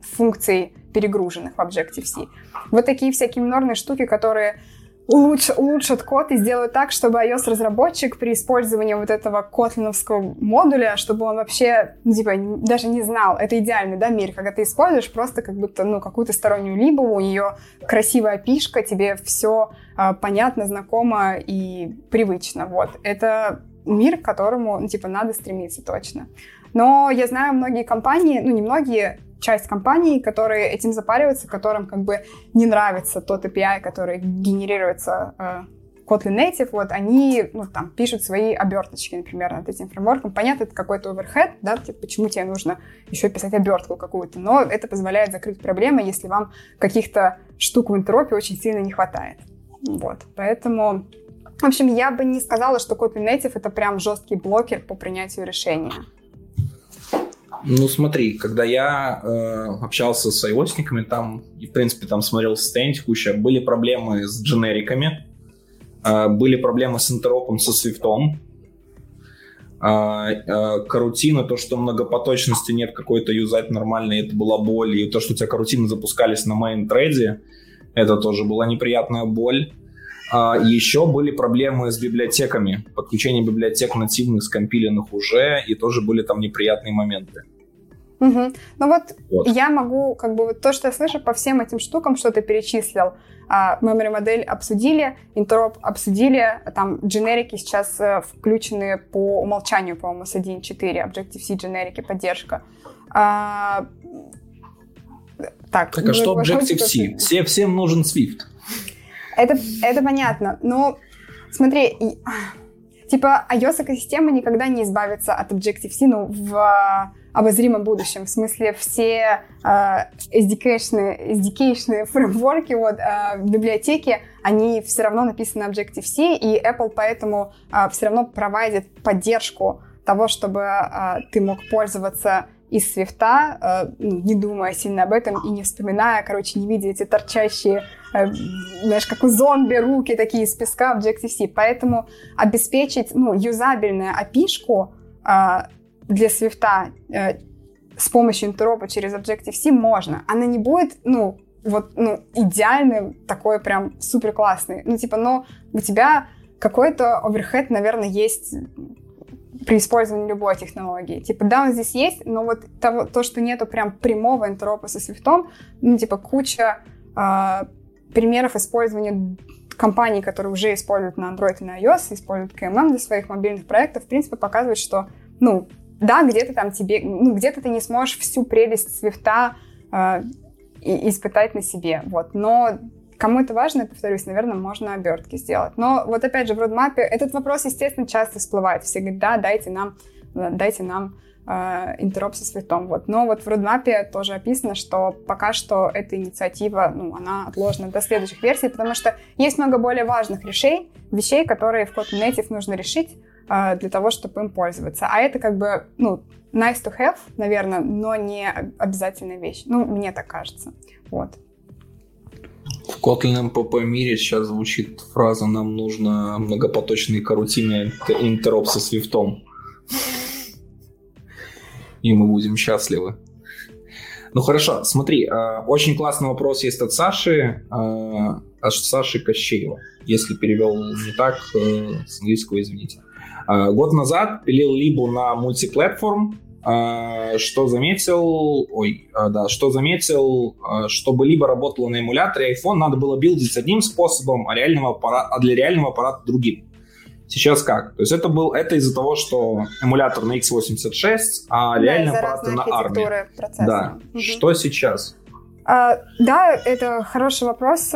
функций перегруженных в Objective-C. Вот такие всякие минорные штуки, которые улучш, улучшат код и сделают так, чтобы iOS-разработчик при использовании вот этого котлиновского модуля, чтобы он вообще, ну, типа, даже не знал, это идеальный, да, мир, когда ты используешь просто как будто, ну, какую-то стороннюю либо у нее красивая пишка, тебе все а, понятно, знакомо и привычно, вот. Это мир, к которому, ну, типа, надо стремиться точно. Но я знаю многие компании, ну, не многие, часть компаний, которые этим запариваются, которым как бы не нравится тот API, который генерируется э, Kotlin Native, вот, они, ну, там, пишут свои оберточки, например, над этим фреймворком. Понятно, это какой-то оверхед, да, типа, почему тебе нужно еще писать обертку какую-то, но это позволяет закрыть проблемы, если вам каких-то штук в интеропе очень сильно не хватает. Вот, поэтому... В общем, я бы не сказала, что Kotlin Native — это прям жесткий блокер по принятию решения. Ну, смотри, когда я э, общался с ios там, и, в принципе, там смотрел состояние текущее, были проблемы с дженериками, э, были проблемы с интеропом со свифтом, э, э, карутина, то, что многопоточности нет какой-то юзать нормальной, это была боль, и то, что у тебя карутины запускались на main трейде, это тоже была неприятная боль. А еще были проблемы с библиотеками, подключение библиотек нативных, скомпиленных уже, и тоже были там неприятные моменты. Угу. Ну вот, вот я могу, как бы, вот то, что я слышу по всем этим штукам, что ты перечислил, а, memory модель обсудили, интероп обсудили, там дженерики сейчас э, включены по умолчанию, по-моему, с 1.4, Objective-C дженерики, поддержка. А, так, так а что Objective-C? Все, всем нужен Swift. Это, это понятно, но смотри, типа iOS-экосистема никогда не избавится от Objective-C, ну, в обозримом будущем. В смысле, все э, SDK-шные, SDK фреймворки, вот, э, библиотеки, они все равно написаны на Objective-C, и Apple поэтому э, все равно проводит поддержку того, чтобы э, ты мог пользоваться из свифта, э, не думая сильно об этом и не вспоминая, короче, не видя эти торчащие, э, знаешь, как у зомби руки такие из песка в Objective-C. Поэтому обеспечить, ну, юзабельную опишку э, для свифта э, с помощью интеропа через Objective-C можно. Она не будет, ну, вот, ну, идеальный, такой прям супер классный. Ну, типа, но у тебя какой-то оверхед, наверное, есть при использовании любой технологии. Типа, да, он здесь есть, но вот того, то, что нету прям прямого интеропа со свифтом, ну, типа, куча э, примеров использования компаний, которые уже используют на Android и на iOS, используют KMM для своих мобильных проектов, в принципе, показывает, что, ну, да, где-то там тебе, ну, где-то ты не сможешь всю прелесть свифта э, испытать на себе, вот, но кому это важно, повторюсь, наверное, можно обертки сделать. Но вот опять же в родмапе этот вопрос, естественно, часто всплывает. Все говорят, да, дайте нам, дайте нам э, интероп со свифтом. Вот. Но вот в родмапе тоже описано, что пока что эта инициатива, ну, она отложена до следующих версий, потому что есть много более важных решений, вещей, которые в Kotlin Native нужно решить, а, для того, чтобы им пользоваться. А это как бы, ну, nice to have, наверное, но не обязательная вещь. Ну, мне так кажется. Вот. В Kotlin MPP мире сейчас звучит фраза «Нам нужно многопоточные карутины интероп со свифтом». И мы будем счастливы. Ну хорошо, смотри, а, очень классный вопрос есть от Саши, а, от Саши Кощеева. Если перевел не так, э, с английского извините. А, год назад пилил Либу на мультиплатформ, э, что заметил, ой, э, да, что заметил, чтобы либо работало на эмуляторе iPhone, надо было билдить одним способом, а, реального аппарата, а для реального аппарата другим. Сейчас как? То есть это был это из-за того, что эмулятор на x86, а да, реальные аппараты на ARM. Да. Угу. Что сейчас? А, да, это хороший вопрос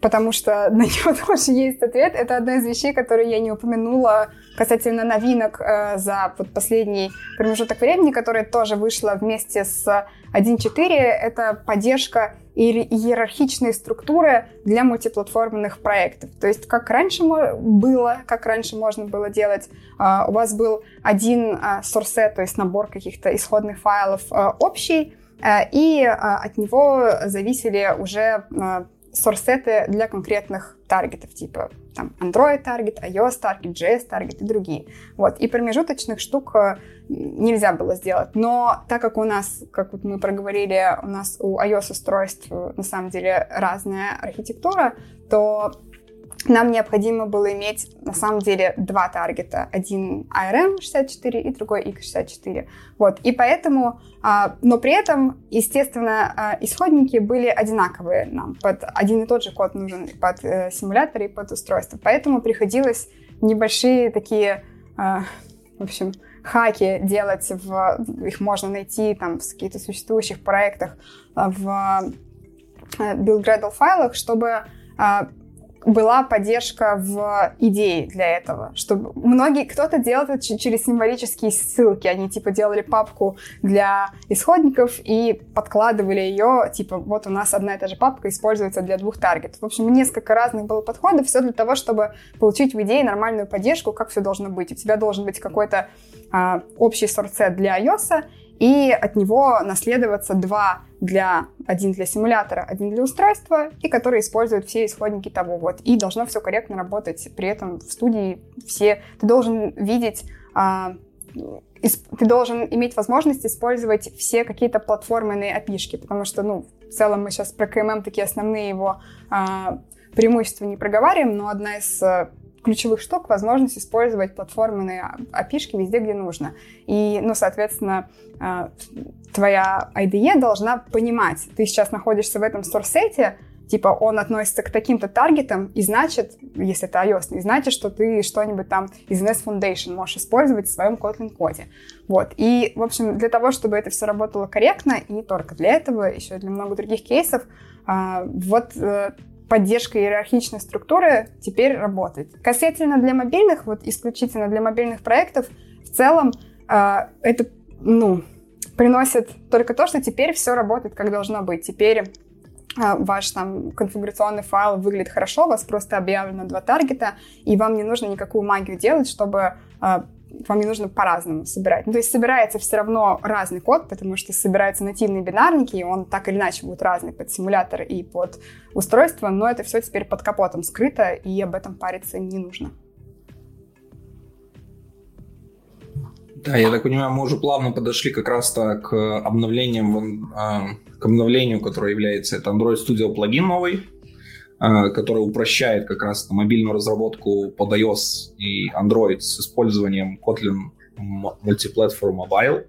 потому что на него тоже есть ответ. Это одна из вещей, которые я не упомянула касательно новинок э, за вот последний промежуток времени, которая тоже вышла вместе с 1.4. Это поддержка иерархичной структуры для мультиплатформенных проектов. То есть как раньше было, как раньше можно было делать, э, у вас был один э, source, то есть набор каких-то исходных файлов э, общий, э, и э, от него зависели уже э, сорсеты для конкретных таргетов, типа там Android таргет, iOS таргет, JS таргет и другие. Вот. И промежуточных штук э, нельзя было сделать. Но так как у нас, как вот мы проговорили, у нас у iOS устройств э, на самом деле разная архитектура, то нам необходимо было иметь на самом деле два таргета. Один ARM64 и другой X64. Вот. И поэтому, а, но при этом, естественно, а, исходники были одинаковые нам. Под один и тот же код нужен под э, симулятор и под устройство. Поэтому приходилось небольшие такие, а, в общем, хаки делать, в, их можно найти там в каких-то существующих проектах в build Gradle файлах, чтобы была поддержка в идее для этого, чтобы многие, кто-то делал это через символические ссылки, они типа делали папку для исходников и подкладывали ее, типа вот у нас одна и та же папка используется для двух таргетов. В общем, несколько разных было подходов, все для того, чтобы получить в идее нормальную поддержку, как все должно быть. У тебя должен быть какой-то а, общий сорсет для iOS, и от него наследоваться два для один для симулятора, один для устройства, и которые используют все исходники того вот. И должно все корректно работать. При этом в студии все ты должен видеть а, ты должен иметь возможность использовать все какие-то платформенные опишки, потому что, ну, в целом мы сейчас про КММ такие основные его а, преимущества не проговариваем, но одна из ключевых штук возможность использовать платформенные опишки везде, где нужно. И, ну, соответственно, э, твоя IDE должна понимать, ты сейчас находишься в этом сорсете, типа он относится к таким-то таргетам, и значит, если это iOS, и значит, что ты что-нибудь там из NS Foundation можешь использовать в своем Kotlin коде. Вот. И, в общем, для того, чтобы это все работало корректно, и не только для этого, еще для много других кейсов, э, вот э, поддержка иерархичной структуры теперь работает. Касательно для мобильных, вот исключительно для мобильных проектов, в целом э, это ну, приносит только то, что теперь все работает как должно быть. Теперь э, ваш там конфигурационный файл выглядит хорошо, у вас просто объявлено два таргета, и вам не нужно никакую магию делать, чтобы э, вам не нужно по-разному собирать. Ну, то есть собирается все равно разный код, потому что собираются нативные бинарники, и он так или иначе будет разный под симулятор и под устройство, но это все теперь под капотом скрыто, и об этом париться не нужно. Да, я так понимаю, мы уже плавно подошли как раз-то к обновлениям, а, к обновлению, которое является это Android Studio плагин новый, а, который упрощает как раз мобильную разработку под iOS и Android с использованием Kotlin Multiplatform Mobile.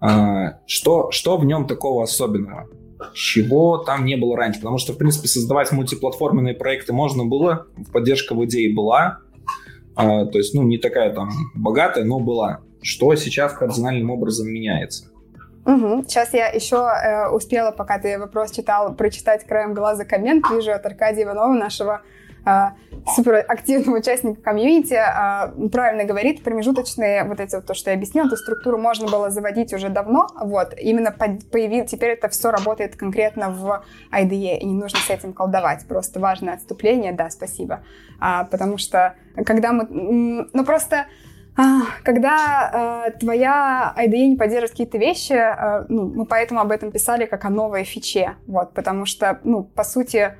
А, что, что в нем такого особенного? Чего там не было раньше? Потому что, в принципе, создавать мультиплатформенные проекты можно было, поддержка в идее была, а, то есть, ну, не такая там богатая, но была. Что сейчас кардинальным образом меняется? Угу. Сейчас я еще э, успела, пока ты вопрос читал, прочитать краем глаза коммент. Вижу от Аркадия Иванова, нашего э, суперактивного участника комьюнити, э, правильно говорит, промежуточные, вот эти вот то, что я объяснила, эту структуру можно было заводить уже давно, вот, именно появил, теперь это все работает конкретно в IDE, и не нужно с этим колдовать, просто важное отступление, да, спасибо, а, потому что когда мы, ну просто когда э, твоя IDE не поддерживает какие-то вещи, э, ну, мы поэтому об этом писали как о новой фиче, вот, потому что, ну, по сути,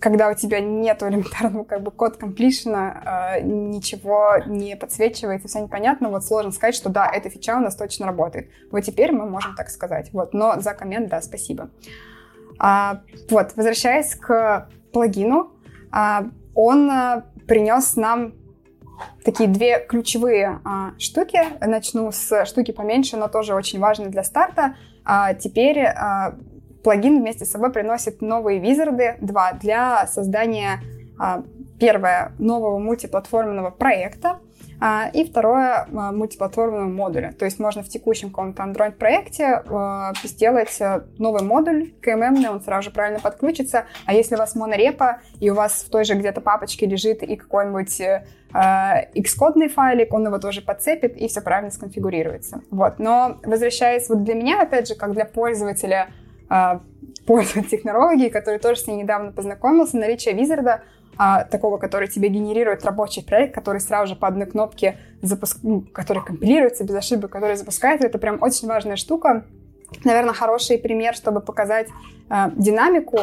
когда у тебя нет элементарного как бы код комплишена, э, ничего не подсвечивается, все непонятно, вот сложно сказать, что да, эта фича у нас точно работает. Вот теперь мы можем так сказать, вот, но за коммент, да, спасибо. А, вот, возвращаясь к плагину, а, он а, принес нам такие две ключевые а, штуки. Начну с штуки поменьше, но тоже очень важные для старта. А, теперь а, плагин вместе с собой приносит новые визарды, два, для создания, а, первое, нового мультиплатформенного проекта, а, и второе, а, мультиплатформенного модуля. То есть можно в текущем каком-то Android-проекте а, сделать новый модуль KMM, он сразу же правильно подключится. А если у вас монорепа, и у вас в той же где-то папочке лежит и какой-нибудь Xcode файлик, он его тоже подцепит, и все правильно сконфигурируется. Вот. Но возвращаясь вот для меня, опять же, как для пользователя, пользователя технологии, который тоже с ней недавно познакомился, наличие визарда а, такого, который тебе генерирует рабочий проект, который сразу же по одной кнопке запуск... ну, который компилируется без ошибок, который запускается. Это прям очень важная штука. Наверное, хороший пример, чтобы показать а, динамику.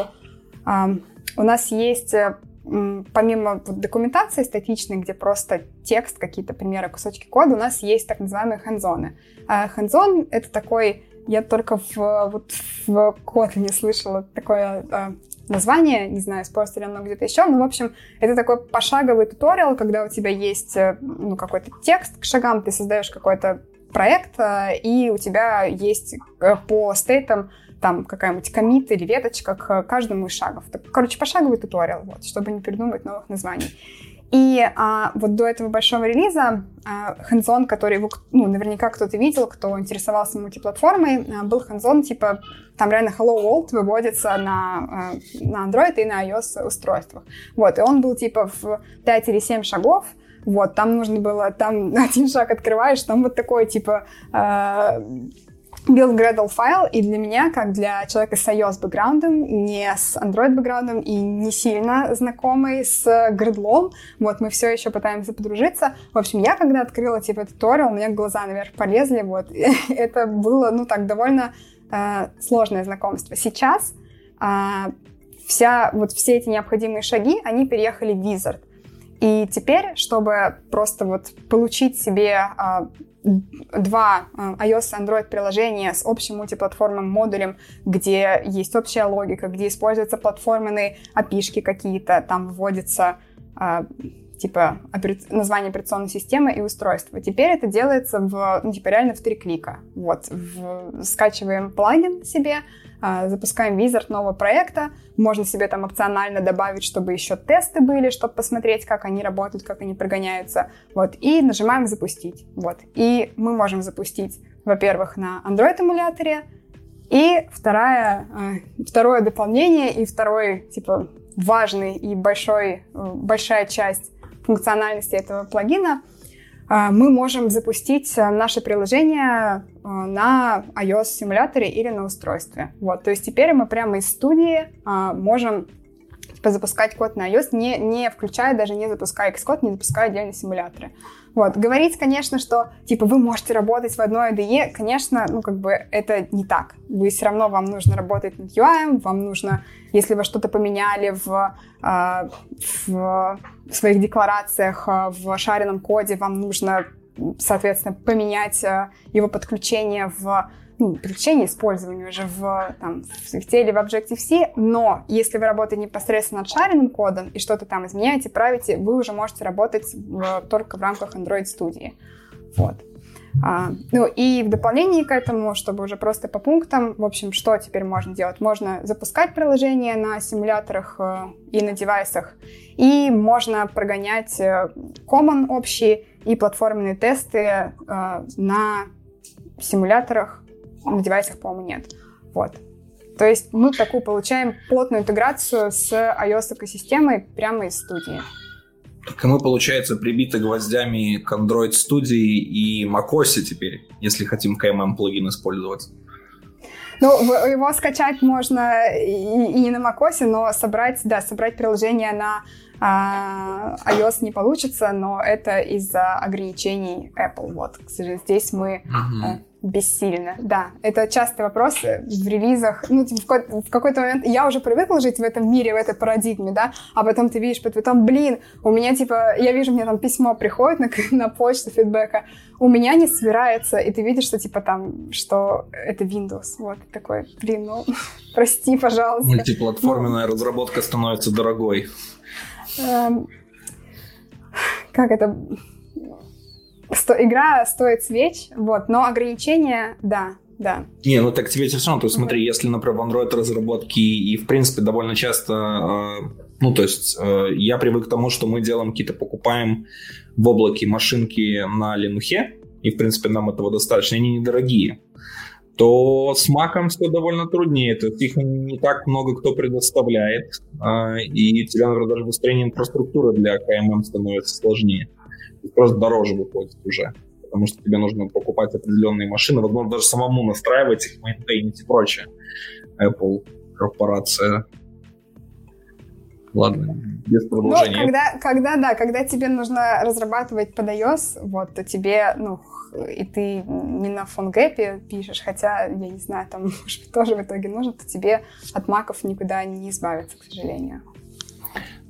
А, у нас есть э, помимо вот, документации статичной, где просто текст, какие-то примеры, кусочки кода, у нас есть так называемые хендзоны. А хендзон — это такой я только в, вот в Kotlin слышала такое а, название, не знаю, ли оно где-то еще, но, в общем, это такой пошаговый туториал, когда у тебя есть э, ну, какой-то текст к шагам, ты создаешь какой-то проект, э, и у тебя есть э, по стейтам там какая-нибудь комит или веточка к каждому из шагов. Короче, пошаговый туториал, вот, чтобы не придумывать новых названий. И а, вот до этого большого релиза а, hands который ну, наверняка кто-то видел, кто интересовался мультиплатформой, а, был hands типа, там реально Hello World выводится на, а, на Android и на iOS устройствах. Вот, и он был типа в 5 или 7 шагов, вот, там нужно было, там один шаг открываешь, там вот такой, типа, э, build Gradle файл, и для меня, как для человека с iOS бэкграундом, не с Android бэкграундом и не сильно знакомый с Gradle, вот мы все еще пытаемся подружиться. В общем, я когда открыла типа туториал, у меня глаза наверх полезли, вот. это было, ну так, довольно э, сложное знакомство. Сейчас э, вся, вот все эти необходимые шаги, они переехали в Wizard. И теперь, чтобы просто вот получить себе э, два э, iOS и Android приложения с общим мультиплатформенным модулем, где есть общая логика, где используются платформенные API какие-то, там вводится э, типа название операционной системы и устройства. Теперь это делается в, ну, типа реально в три клика. Вот, в, скачиваем плагин себе, а, запускаем визард нового проекта, можно себе там опционально добавить, чтобы еще тесты были, чтобы посмотреть, как они работают, как они прогоняются, вот, и нажимаем «Запустить», вот, и мы можем запустить, во-первых, на Android-эмуляторе, и вторая, а, второе дополнение и второй, типа, важный и большой, большая часть функциональности этого плагина — а, мы можем запустить э, наше приложение э, на iOS-симуляторе или на устройстве. Вот, то есть теперь мы прямо из студии а, можем типа, запускать код на iOS, не, не включая, даже не запуская Xcode, не запуская отдельные симуляторы. Вот. Говорить, конечно, что, типа, вы можете работать в одной IDE, конечно, ну, как бы, это не так. Вы все равно, вам нужно работать над UI, вам нужно, если вы что-то поменяли в, э, в своих декларациях, э, в шаренном коде, вам нужно, соответственно, поменять э, его подключение в ну, подключение использования уже в, там, в Swift или в Objective-C, но если вы работаете непосредственно над шаренным кодом и что-то там изменяете, правите, вы уже можете работать в, только в рамках Android студии. Вот. А, ну и в дополнение к этому, чтобы уже просто по пунктам, в общем, что теперь можно делать? Можно запускать приложение на симуляторах э, и на девайсах, и можно прогонять э, common общие и платформенные тесты э, на симуляторах на девайсах, по-моему, нет. Вот. То есть мы такую получаем плотную интеграцию с iOS-экосистемой прямо из студии. Так мы, получается, прибиты гвоздями к Android студии и macOS теперь, если хотим KMM плагин использовать. Ну, его скачать можно и, и не на macOS, но собрать, да, собрать приложение на а, iOS не получится, но это из-за ограничений Apple. Вот, к сожалению, здесь мы uh-huh бессильно. Да, это частый вопрос в релизах. Ну, типа, в какой-то момент я уже привыкла жить в этом мире, в этой парадигме, да, а потом ты видишь по твитам, блин, у меня, типа, я вижу, мне там письмо приходит на, на почту фидбэка, у меня не собирается, и ты видишь, что, типа, там, что это Windows. Вот, такой, блин, ну, прости, пожалуйста. Мультиплатформенная ну, разработка становится дорогой. Эм, как это, сто, игра стоит свеч, вот, но ограничения, да, да. Не, ну так тебе все равно, то есть смотри, если, например, в Android разработки и, в принципе, довольно часто, э, ну, то есть э, я привык к тому, что мы делаем какие-то, покупаем в облаке машинки на Linux, и, в принципе, нам этого достаточно, они недорогие, то с Маком все довольно труднее. То есть их не так много кто предоставляет, э, и тебе, например, даже выстроение инфраструктуры для КММ становится сложнее. Просто дороже выходит уже потому что тебе нужно покупать определенные машины, возможно, даже самому настраивать их, мейнтейнить и прочее. Apple корпорация. Ладно, без продолжения. Ну, когда, когда, да, когда тебе нужно разрабатывать под iOS, вот, то тебе, ну, и ты не на фонгэпе пишешь, хотя, я не знаю, там, может быть, тоже в итоге нужно, то тебе от маков никуда не избавиться, к сожалению.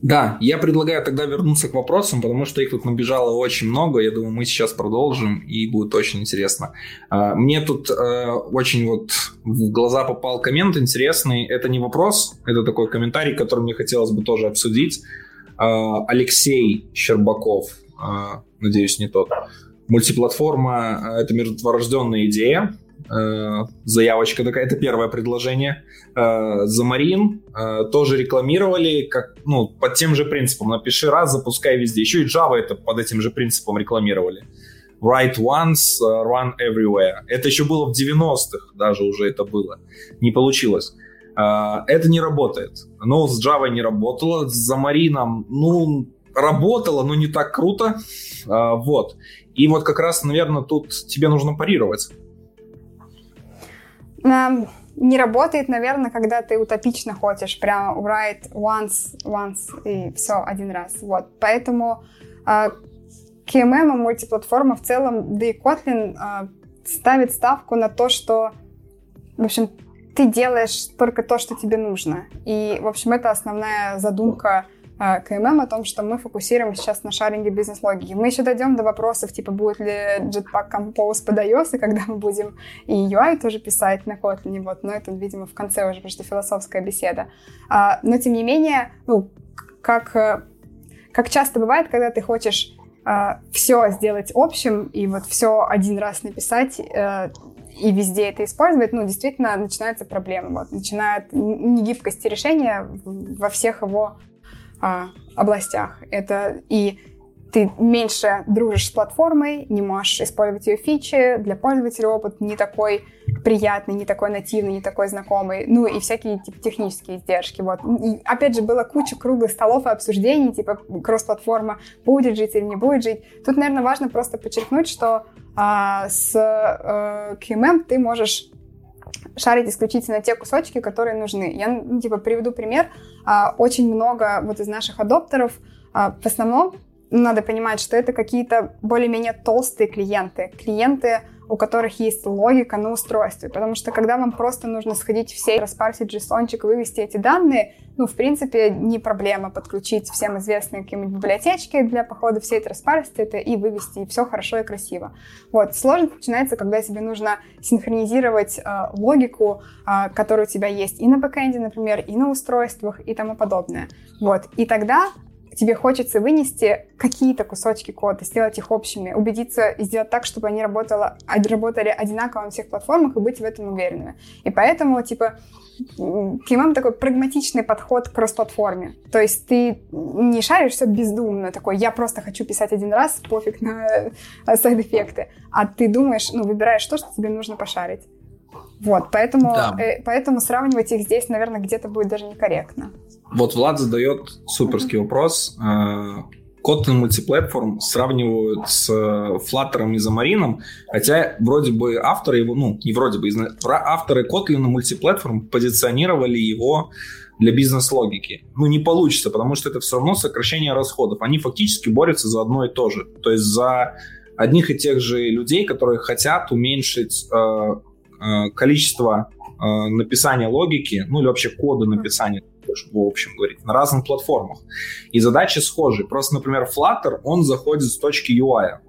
Да, я предлагаю тогда вернуться к вопросам, потому что их тут набежало очень много. Я думаю, мы сейчас продолжим, и будет очень интересно. А, мне тут э, очень вот в глаза попал коммент интересный. Это не вопрос, это такой комментарий, который мне хотелось бы тоже обсудить. А, Алексей Щербаков, а, надеюсь, не тот. Мультиплатформа – это мертворожденная идея. Э, заявочка такая, это первое предложение. Э, Замарин э, тоже рекламировали как, ну, под тем же принципом. Напиши раз, запускай везде. Еще и Java это под этим же принципом рекламировали. Write once, run everywhere. Это еще было в 90-х, даже уже это было. Не получилось. Это не работает. Но с Java не работало, с Замарином, ну, работало, но не так круто. Вот. И вот как раз, наверное, тут тебе нужно парировать не работает, наверное, когда ты утопично хочешь, прям write once, once и все один раз. Вот, поэтому э, KMM, мультиплатформа в целом, да и Kotlin э, ставит ставку на то, что, в общем, ты делаешь только то, что тебе нужно. И, в общем, это основная задумка КММ о том, что мы фокусируем сейчас на шаринге бизнес-логики. Мы еще дойдем до вопросов, типа, будет ли Jetpack Compose под iOS, и когда мы будем и UI тоже писать на Kotlin, вот, но это, видимо, в конце уже, потому что философская беседа. А, но, тем не менее, ну, как, э, как часто бывает, когда ты хочешь Uh, все сделать общим и вот все один раз написать uh, и везде это использовать, ну, действительно начинаются проблемы. Вот, начинает негибкость решения во всех его а, областях. Это и ты меньше дружишь с платформой, не можешь использовать ее фичи, для пользователя опыт не такой приятный, не такой нативный, не такой знакомый, ну и всякие типа, технические издержки. Вот. И, опять же, было куча круглых столов и обсуждений, типа кросс-платформа будет жить или не будет жить. Тут, наверное, важно просто подчеркнуть, что а, с а, QMM ты можешь шарить исключительно те кусочки, которые нужны. Я, ну, типа, приведу пример. А, очень много вот из наших адоптеров, а, в основном, надо понимать, что это какие-то более-менее толстые клиенты. Клиенты, у которых есть логика на устройстве. Потому что когда вам просто нужно сходить в сеть, распарсить JSON, вывести эти данные, ну, в принципе, не проблема подключить всем известные какие-нибудь библиотечки для похода в сеть, распарсить это и вывести, и все хорошо и красиво. Вот. Сложность начинается, когда тебе нужно синхронизировать э, логику, э, которая у тебя есть и на бэкэнде, например, и на устройствах, и тому подобное. Вот. И тогда тебе хочется вынести какие-то кусочки кода, сделать их общими, убедиться и сделать так, чтобы они работало, работали одинаково на всех платформах и быть в этом уверенными. И поэтому, типа, KMM такой прагматичный подход к кросс-платформе. То есть ты не шаришь все бездумно, такой, я просто хочу писать один раз, пофиг на э, сайд-эффекты, а ты думаешь, ну, выбираешь то, что тебе нужно пошарить. Вот, поэтому, да. э, поэтому сравнивать их здесь, наверное, где-то будет даже некорректно. Вот Влад задает суперский вопрос. Э, Kotlin мультиплатформ сравнивают с э, Flutter и Xamarin, хотя вроде бы авторы его, ну, не вроде бы, авторы Kotlin мультиплатформ позиционировали его для бизнес-логики. Ну, не получится, потому что это все равно сокращение расходов. Они фактически борются за одно и то же. То есть за одних и тех же людей, которые хотят уменьшить э, э, количество э, написания логики, ну или вообще кода написания в общем говорить, на разных платформах. И задачи схожи. Просто, например, Flutter, он заходит с точки UI.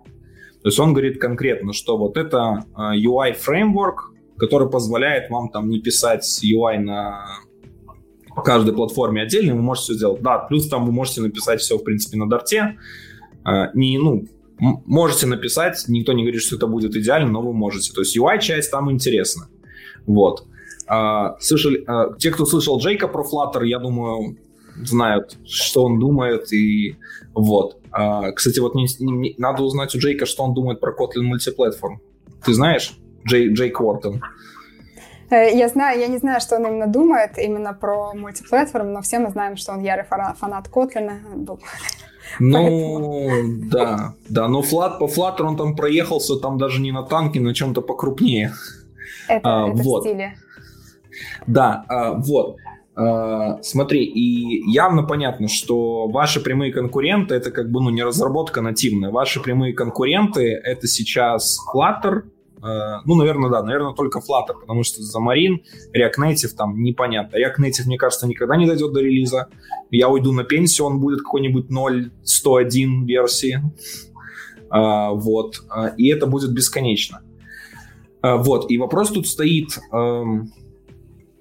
То есть он говорит конкретно, что вот это UI-фреймворк, который позволяет вам там не писать UI на каждой платформе отдельно, вы можете все сделать. Да, плюс там вы можете написать все, в принципе, на дарте, э, не, ну, можете написать, никто не говорит, что это будет идеально, но вы можете. То есть UI-часть там интересна. Вот. А, слышали, а, те, кто слышал Джейка про Flutter, я думаю, знают, что он думает, и вот. А, кстати, вот не, не, надо узнать у Джейка, что он думает про Kotlin мультиплатформ. Ты знаешь Джей, Джейк Уортон? Э, я знаю, я не знаю, что он именно думает именно про мультиплатформ, но все мы знаем, что он ярый фанат Котлина. Ну, да, да, но флат, по Flutter он там проехался, там даже не на танке, на чем-то покрупнее. Это, а, это вот. в стиле. Да, а, вот. А, смотри, и явно понятно, что ваши прямые конкуренты это как бы ну не разработка нативная. Ваши прямые конкуренты это сейчас Flutter, а, ну, наверное, да, наверное, только Flutter, потому что за Marine, React Native там непонятно. React Native, мне кажется, никогда не дойдет до релиза. Я уйду на пенсию, он будет какой-нибудь 0.101 версии. Вот. И это будет бесконечно. Вот. И вопрос тут стоит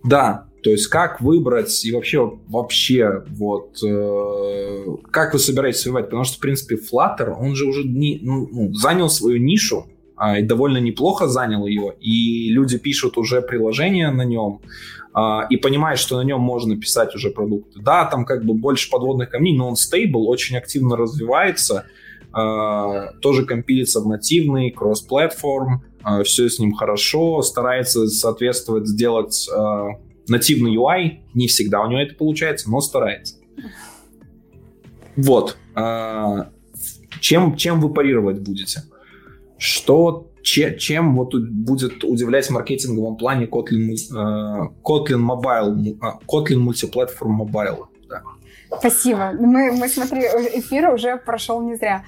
да, то есть как выбрать и вообще, вообще, вот, э, как вы собираетесь выбирать? Потому что, в принципе, Flutter, он же уже не, ну, ну, занял свою нишу, а, и довольно неплохо занял ее, и люди пишут уже приложения на нем, а, и понимают, что на нем можно писать уже продукты. Да, там как бы больше подводных камней, но он стейбл, очень активно развивается, а, тоже компилится в нативный, кросс-платформ, все с ним хорошо, старается соответствовать, сделать э, нативный UI. Не всегда у него это получается, но старается. Вот. Э, чем, чем вы парировать будете? Что, че, чем вот будет удивлять в маркетинговом плане Kotlin, э, Kotlin Mobile, Kotlin Multiplatform Mobile? Да. Спасибо. Мы, мы смотри, эфир уже прошел не зря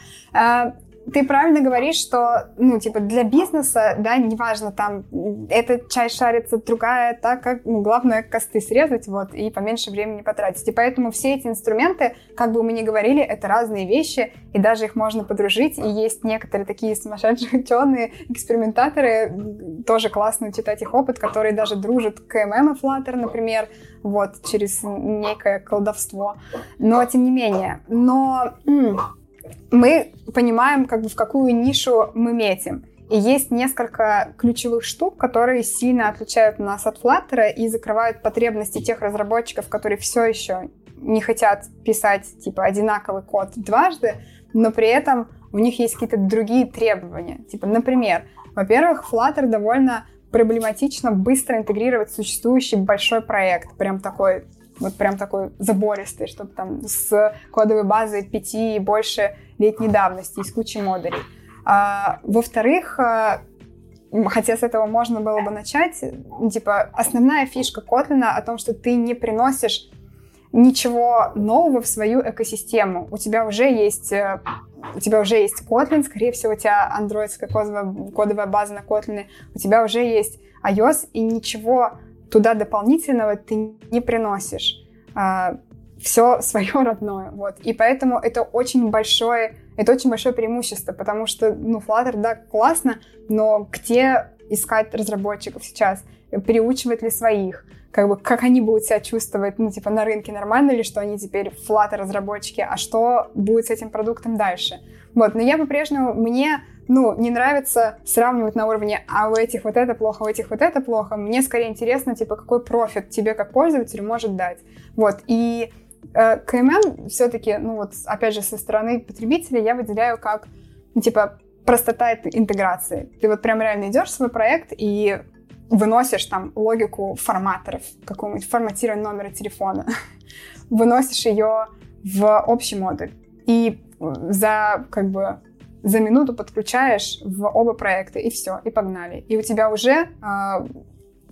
ты правильно говоришь, что, ну, типа, для бизнеса, да, неважно, там, эта часть шарится, другая, так как, ну, главное, косты срезать, вот, и поменьше времени потратить. И поэтому все эти инструменты, как бы мы ни говорили, это разные вещи, и даже их можно подружить, и есть некоторые такие сумасшедшие ученые, экспериментаторы, тоже классно читать их опыт, которые даже дружат КММ и Flutter, например, вот, через некое колдовство. Но, тем не менее, но мы понимаем, как бы, в какую нишу мы метим. И есть несколько ключевых штук, которые сильно отличают нас от Flutter и закрывают потребности тех разработчиков, которые все еще не хотят писать типа одинаковый код дважды, но при этом у них есть какие-то другие требования. Типа, например, во-первых, Flutter довольно проблематично быстро интегрировать существующий большой проект, прям такой вот прям такой забористый, чтобы там с кодовой базой пяти и больше летней давности, из кучи модулей. А, во-вторых, а, хотя с этого можно было бы начать, типа основная фишка Kotlin о том, что ты не приносишь ничего нового в свою экосистему. У тебя уже есть э, у тебя уже есть Kotlin, скорее всего, у тебя андроидская кодовая, кодовая база на Kotlin, у тебя уже есть iOS, и ничего туда дополнительного ты не приносишь. А, все свое родное, вот. И поэтому это очень большое, это очень большое преимущество, потому что, ну, Flutter, да, классно, но где искать разработчиков сейчас? Переучивать ли своих? Как бы, как они будут себя чувствовать, ну, типа, на рынке нормально ли, что они теперь Flutter разработчики, а что будет с этим продуктом дальше? Вот, но я по-прежнему, мне ну, не нравится сравнивать на уровне, а у этих вот это плохо, у этих вот это плохо. Мне скорее интересно, типа, какой профит тебе как пользователю может дать. Вот, и КМН все-таки, ну вот, опять же, со стороны потребителя я выделяю как, ну, типа, простота интеграции. Ты вот прям реально идешь в свой проект и выносишь там логику форматоров, какого-нибудь форматирования номера телефона, выносишь ее в общий модуль. И за как бы за минуту подключаешь в оба проекта, и все, и погнали. И у тебя уже э,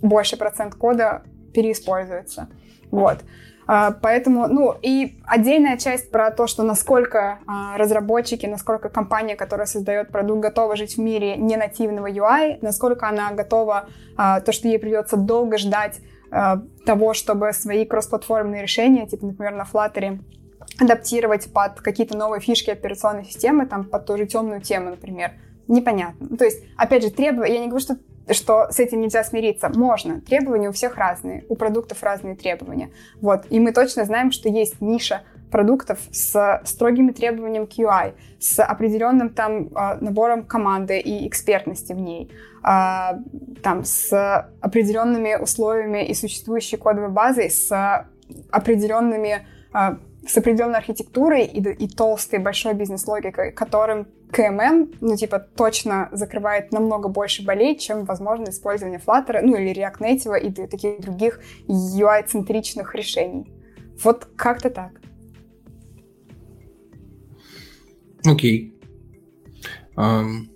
больше процент кода переиспользуется. Вот. Uh, поэтому, ну, и отдельная часть про то, что насколько uh, разработчики, насколько компания, которая создает продукт, готова жить в мире не нативного UI, насколько она готова, uh, то, что ей придется долго ждать того, чтобы свои кроссплатформенные решения, типа, например, на Flutter, адаптировать под какие-то новые фишки операционной системы, там, под ту же темную тему, например. Непонятно. Ну, то есть, опять же, требования, я не говорю, что что с этим нельзя смириться. Можно. Требования у всех разные. У продуктов разные требования. Вот. И мы точно знаем, что есть ниша продуктов с строгими требованиями QI, с определенным там э, набором команды и экспертности в ней, э, там с определенными условиями и существующей кодовой базой, с определенными э, с определенной архитектурой и, и толстой большой бизнес-логикой, которым КММ, ну, типа, точно закрывает намного больше болей, чем возможно использование Flutter, ну, или React Native и таких других UI-центричных решений. Вот как-то так. Окей. Okay. Um,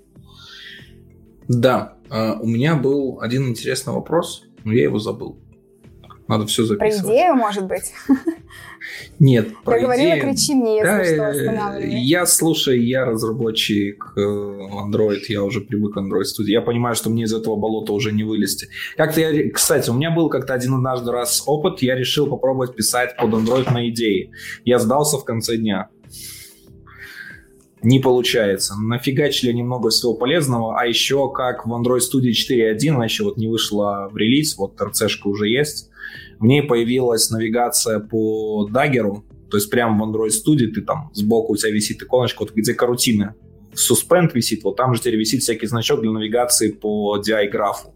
да, uh, у меня был один интересный вопрос, но я его забыл. Надо все записывать. Про идею, может быть? Нет, про Я говорила, кричи мне, если да, что, останавливай. Я, слушай, я разработчик э, Android, я уже привык к Android студии. Я понимаю, что мне из этого болота уже не вылезти. Как-то я, кстати, у меня был как-то один однажды раз опыт, я решил попробовать писать под Android на идеи. Я сдался в конце дня не получается. Нафигачили немного всего полезного, а еще как в Android Studio 4.1, она еще вот не вышла в релиз, вот RC-шка уже есть, в ней появилась навигация по Dagger у, то есть прямо в Android Studio ты там сбоку у тебя висит иконочка, вот где корутина, suspend висит, вот там же теперь висит всякий значок для навигации по DI-графу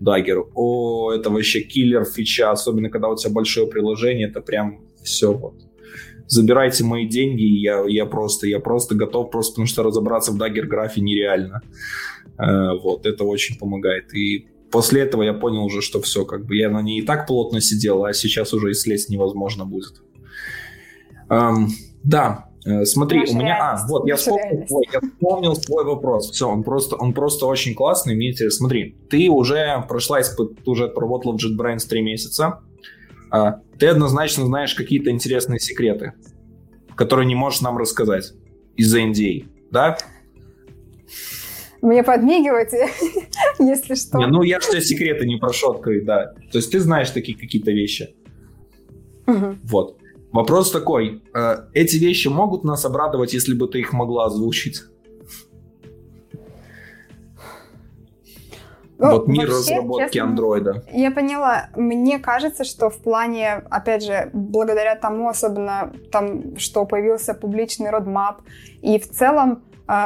Dagger у. О, это вообще киллер фича, особенно когда у тебя большое приложение, это прям все вот забирайте мои деньги, я, я просто, я просто готов, просто потому что разобраться в Dagger графе нереально. Э, вот, это очень помогает. И после этого я понял уже, что все, как бы я на ней и так плотно сидел, а сейчас уже и слезть невозможно будет. Эм, да, э, смотри, Наша у меня, а, вот, я вспомнил, свой, я вспомнил свой вопрос. Все, он просто, он просто очень классный, мне интересно. Смотри, ты уже прошла, ты уже отработала в JetBrains 3 месяца, а, ты однозначно знаешь какие-то интересные секреты, которые не можешь нам рассказать из-за NDA, да? Мне подмигиваете, если что. Не, ну, я тебе секреты не прошу открыть, да. То есть ты знаешь такие какие-то вещи. Угу. Вот. Вопрос такой. Э, эти вещи могут нас обрадовать, если бы ты их могла озвучить? Ну, вот мир вообще, разработки андроида. Я поняла. Мне кажется, что в плане, опять же, благодаря тому, особенно там, что появился публичный родмап, и в целом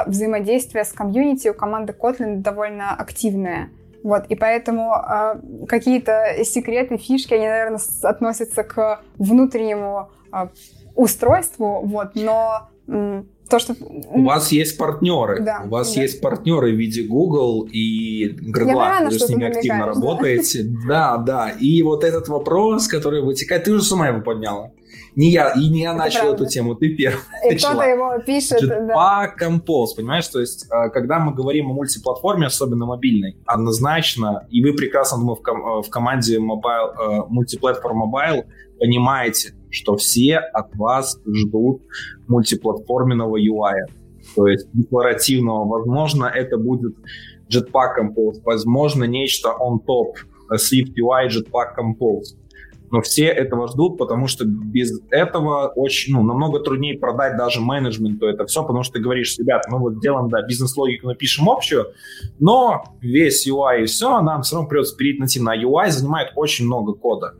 взаимодействие с комьюнити у команды Kotlin довольно активное. Вот, и поэтому э, какие-то секреты, фишки, они, наверное, относятся к внутреннему э, устройству, вот, но то, что... У вас есть партнеры. Да, у вас да. есть партнеры в виде Google и Грегла. Вы с ними активно работаете. Да, да. И вот этот вопрос, который вытекает, ты уже сама его подняла. Не я, и не я это начал правда. эту тему, ты первый. И кто-то его пишет, Jetpack да. Compose, понимаешь? То есть, а, когда мы говорим о мультиплатформе, особенно мобильной, однозначно, и вы прекрасно, думаю, в, ком- в команде mobile, мультиплатформ Mobile понимаете, что все от вас ждут мультиплатформенного UI. То есть декларативного. Возможно, это будет Jetpack Compose, возможно, нечто on top Swift UI Jetpack Compose но все этого ждут, потому что без этого очень, ну, намного труднее продать даже менеджменту это все, потому что ты говоришь, ребят, мы вот делаем, да, бизнес-логику напишем общую, но весь UI и все, нам все равно придется перейти на тим. На UI занимает очень много кода.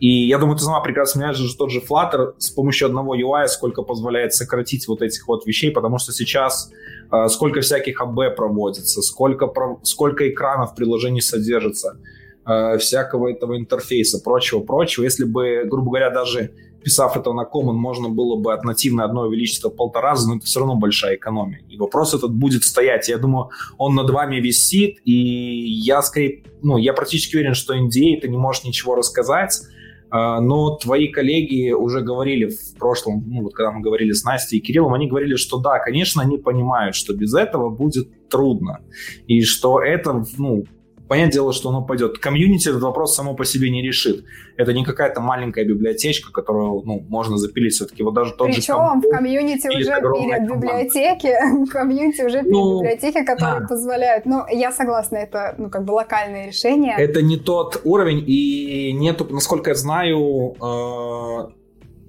И я думаю, ты сама прекрасно понимаешь, что тот же Flutter с помощью одного UI сколько позволяет сократить вот этих вот вещей, потому что сейчас э, сколько всяких АБ проводится, сколько, сколько экранов в приложении содержится э, всякого этого интерфейса, прочего-прочего. Если бы, грубо говоря, даже писав это на Common, можно было бы от нативной одной увеличить в полтора раза, но это все равно большая экономия. И вопрос этот будет стоять. Я думаю, он над вами висит, и я скорее, ну, я практически уверен, что NDA это не может ничего рассказать, э, но твои коллеги уже говорили в прошлом, ну, вот когда мы говорили с Настей и Кириллом, они говорили, что да, конечно, они понимают, что без этого будет трудно, и что это, ну, понятное дело, что оно пойдет. Комьюнити этот вопрос само по себе не решит. Это не какая-то маленькая библиотечка, которую ну, можно запилить все-таки. Вот даже тот Причем же в комьюнити уже пилят библиотеки, в комьюнити уже пилят ну, библиотеки, которые да. позволяют. Ну, я согласна, это ну, как бы локальное решение. Это не тот уровень, и нету, насколько я знаю, э,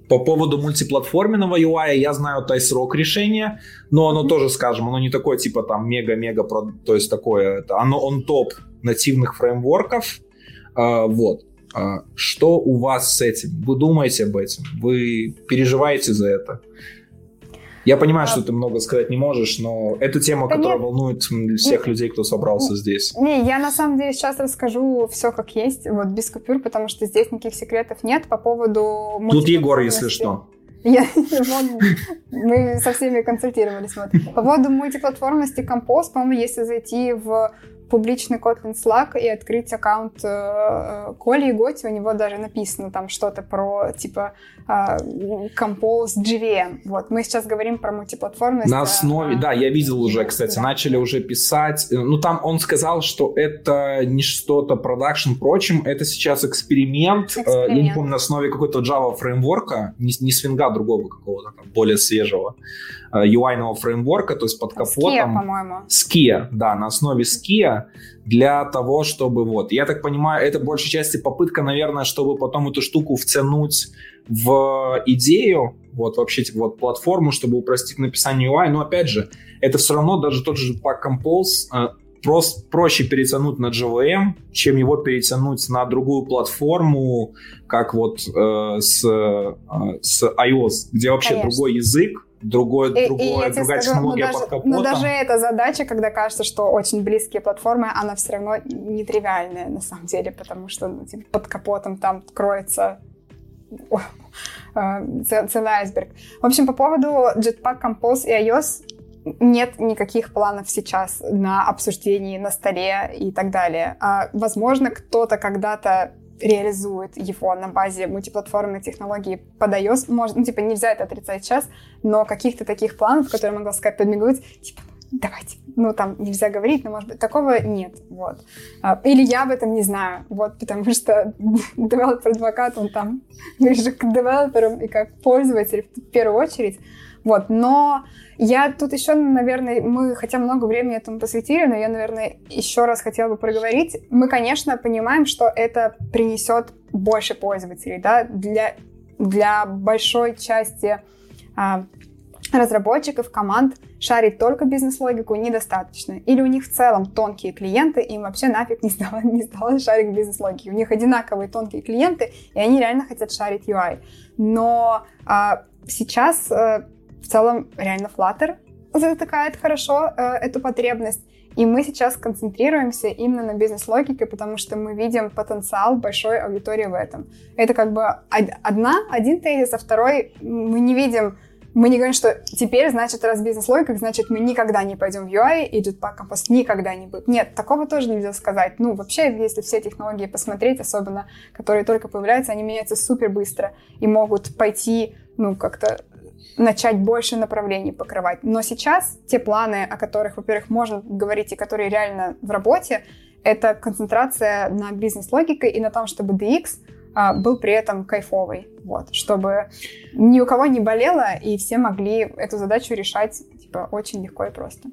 по поводу мультиплатформенного UI я знаю IceRock решение, но оно mm-hmm. тоже, скажем, оно не такое типа там мега-мега, то есть такое, это, оно он топ нативных фреймворков, э, вот. А, что у вас с этим? Вы думаете об этом? Вы переживаете за это? Я понимаю, а... что ты много сказать не можешь, но это тема, да которая нет. волнует всех людей, кто собрался здесь. Не, я на самом деле сейчас расскажу все как есть, вот без купюр, потому что здесь никаких секретов нет по поводу... Тут Егор, если что. Я, мы со всеми консультировались. Вот. По поводу мультиплатформности Compose, по-моему, если зайти в публичный Kotlin Slack и открыть аккаунт э, э, Коли и Готи, у него даже написано там что-то про, типа, э, Compose GVM. Вот, мы сейчас говорим про мультиплатформность. На основе, а, да, я видел уже, кстати, да. начали уже писать. Ну, там он сказал, что это не что-то продакшн, прочим, это сейчас эксперимент, эксперимент. я не помню, на основе какой-то Java фреймворка, не, не свинга другого какого-то, там, более свежего. UI-ного фреймворка, то есть под капотом. Skia, по-моему. Skia, да, на основе Skia для того, чтобы вот, я так понимаю, это большей части попытка, наверное, чтобы потом эту штуку втянуть в идею, вот вообще типа, вот платформу, чтобы упростить написание UI, но опять же, это все равно даже тот же Pack Compose э, просто проще перетянуть на JVM, чем его перетянуть на другую платформу, как вот э, с, э, с iOS, где вообще Конечно. другой язык, другое, и, другое, и другая скажу, технология но под капотом. Но даже эта задача, когда кажется, что очень близкие платформы, она все равно нетривиальная на самом деле, потому что ну, типа, под капотом там кроется э, целый айсберг. В общем, по поводу Jetpack Compose и iOS нет никаких планов сейчас на обсуждении на столе и так далее. А, возможно, кто-то когда-то реализует его на базе мультиплатформенной технологии под iOS. Может, ну, типа, нельзя это отрицать сейчас, но каких-то таких планов, которые могла сказать, подмигнуть, типа, давайте, ну, там нельзя говорить, но, может быть, такого нет, вот. А, или я об этом не знаю, вот, потому что developer advocate, он там ближе к девелоперам и как пользователь в первую очередь, вот, но я тут еще, наверное, мы хотя много времени этому посвятили, но я, наверное, еще раз хотела бы проговорить. Мы, конечно, понимаем, что это принесет больше пользователей, да, для, для большой части а, разработчиков, команд шарить только бизнес-логику недостаточно. Или у них в целом тонкие клиенты, им вообще нафиг не стало, не стало шарить бизнес-логики. У них одинаковые тонкие клиенты, и они реально хотят шарить UI. Но а, сейчас а, в целом реально Flutter затыкает хорошо э, эту потребность. И мы сейчас концентрируемся именно на бизнес-логике, потому что мы видим потенциал большой аудитории в этом. Это как бы одна, один тезис, а второй мы не видим мы не говорим, что теперь, значит, раз бизнес-логика, значит, мы никогда не пойдем в UI, и Jetpack Compass никогда не будет. Нет, такого тоже нельзя сказать. Ну, вообще, если все технологии посмотреть, особенно, которые только появляются, они меняются супер быстро и могут пойти, ну, как-то начать больше направлений покрывать. Но сейчас те планы, о которых, во-первых, можно говорить и которые реально в работе, это концентрация на бизнес-логике и на том, чтобы DX а, был при этом кайфовый, вот, чтобы ни у кого не болело, и все могли эту задачу решать типа, очень легко и просто.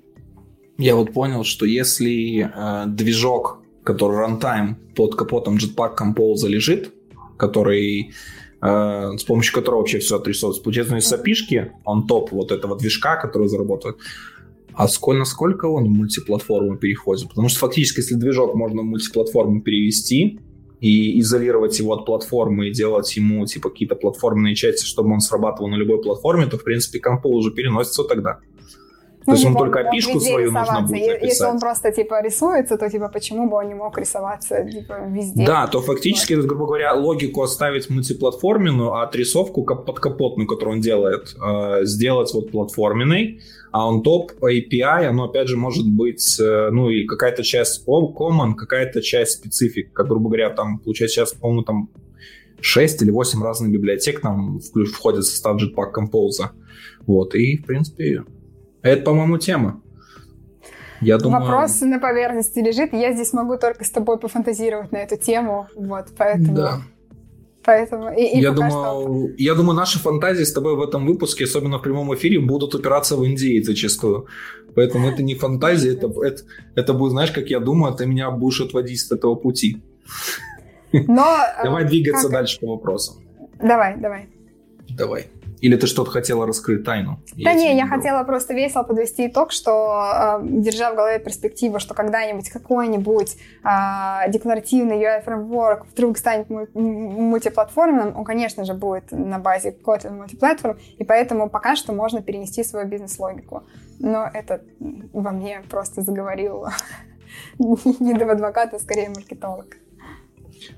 Я вот понял, что если э, движок, который runtime под капотом Jetpack Compose лежит, который с помощью которого вообще все отрисовывается. Получается, у него есть он топ вот этого движка, который заработает. А сколько, насколько он в мультиплатформу переходит? Потому что фактически, если движок можно в мультиплатформу перевести и изолировать его от платформы и делать ему типа какие-то платформенные части, чтобы он срабатывал на любой платформе, то в принципе компол уже переносится тогда. То есть ему только опишку свою нужно будет написать. Если он просто, типа, рисуется, то, типа, почему бы он не мог рисоваться, типа, везде? Да, то фактически, вот. грубо говоря, логику оставить мультиплатформенную, а отрисовку подкапотную, которую он делает, э, сделать вот платформенной, а он топ API, оно, опять же, может быть, э, ну, и какая-то часть common, какая-то часть специфик, как, грубо говоря, там, получается, сейчас, по-моему, там 6 или 8 разных библиотек там входят в состав Jetpack Compose. Вот, и, в принципе, это, по-моему, тема. Я думаю... Вопрос на поверхности лежит. Я здесь могу только с тобой пофантазировать на эту тему. Вот, поэтому... Да. Поэтому и, и я, думаю, что... я думаю, наши фантазии с тобой в этом выпуске, особенно в прямом эфире, будут упираться в Индии зачастую. Поэтому это не фантазия, это, это, это будет, знаешь, как я думаю, ты меня будешь отводить с этого пути. Но, давай двигаться как... дальше по вопросам. Давай, давай. Давай. Или ты что-то хотела раскрыть тайну? Да я не, я хотела просто весело подвести итог, что, э, держа в голове перспективу, что когда-нибудь какой-нибудь э, декларативный UI-фреймворк вдруг станет мультиплатформенным, он, конечно же, будет на базе Kotlin Multiplatform, и поэтому пока что можно перенести свою бизнес-логику. Но это во мне просто заговорил не до адвоката, а скорее маркетолог.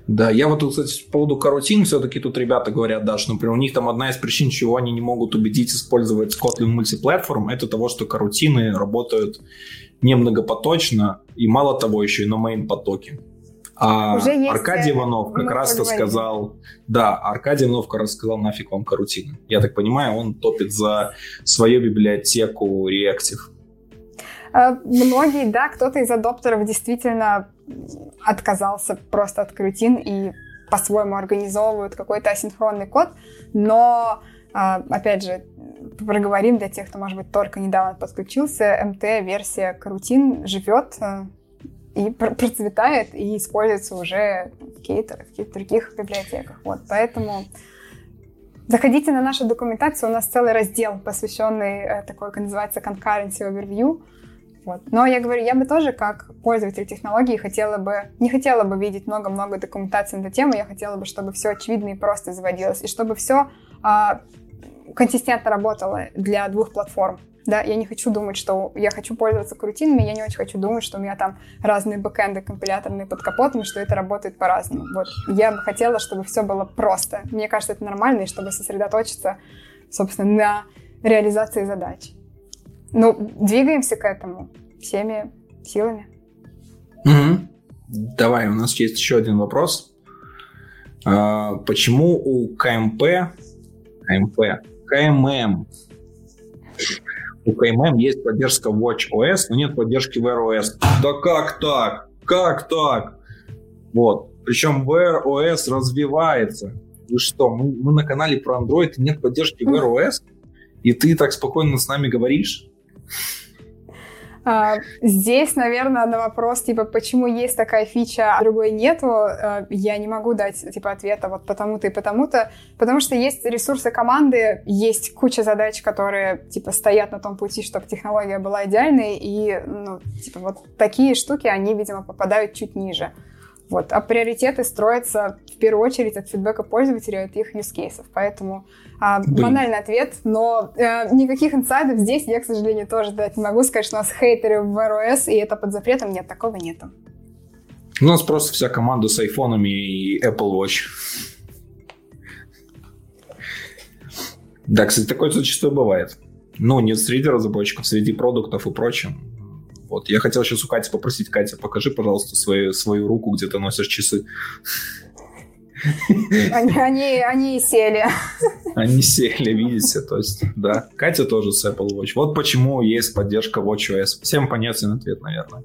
Да, я вот, кстати, по поводу карутин, все-таки тут ребята говорят, да, что, например, у них там одна из причин, чего они не могут убедить использовать Kotlin мультиплатформ, это того, что карутины работают немногопоточно, и мало того, еще и на main потоке. А Уже есть Аркадий Иванов как раз-то сказал, да, Аркадий Иванов как раз сказал, нафиг вам карутины. Я так понимаю, он топит за свою библиотеку Reactive. Э, многие, да, кто-то из адоптеров действительно отказался просто от крутин и по-своему организовывают какой-то асинхронный код, но, э, опять же, проговорим для тех, кто, может быть, только недавно подключился, МТ-версия карутин живет э, и процветает и используется уже в каких-то, в каких-то других библиотеках. Вот, поэтому заходите на нашу документацию, у нас целый раздел, посвященный такой, как называется, concurrency overview, вот. Но я говорю, я бы тоже как пользователь технологии хотела бы, не хотела бы видеть много-много документации на эту тему, я хотела бы, чтобы все очевидно и просто заводилось, и чтобы все а, консистентно работало для двух платформ. Да, я не хочу думать, что я хочу пользоваться крутинами, я не очень хочу думать, что у меня там разные бэкэнды компиляторные под капотом, что это работает по-разному. Вот. Я бы хотела, чтобы все было просто. Мне кажется, это нормально, и чтобы сосредоточиться, собственно, на реализации задач. Ну, двигаемся к этому всеми силами. Угу. Давай, у нас есть еще один вопрос. А, почему у КМП, КМП, КММ, у КММ есть поддержка WatchOS, но нет поддержки Wear OS? Да как так? Как так? Вот. Причем Wear OS развивается. Вы что, мы, мы на канале про Android, нет поддержки Wear OS? И ты так спокойно с нами говоришь? А, здесь, наверное, на вопрос, типа, почему есть такая фича, а другой нету, а, я не могу дать, типа, ответа вот потому-то и потому-то, потому что есть ресурсы команды, есть куча задач, которые, типа, стоят на том пути, чтобы технология была идеальной, и, ну, типа, вот такие штуки, они, видимо, попадают чуть ниже. Вот. А приоритеты строятся в первую очередь от фидбэка пользователя, от их cases. Поэтому а, банальный ответ, но э, никаких инсайдов здесь я, к сожалению, тоже дать не могу. Сказать, что у нас хейтеры в iOS, и это под запретом. Нет, такого нету. У нас просто вся команда с айфонами и Apple Watch. Да, кстати, такое зачастую бывает. Ну, не среди разработчиков, среди продуктов и прочим. Вот. Я хотел сейчас у Кати попросить, Катя, покажи, пожалуйста, свою, свою руку, где ты носишь часы. Они, они, они сели. Они сели, видите, то есть, да. Катя тоже с Apple Watch. Вот почему есть поддержка WatchOS. Всем понятен ответ, наверное.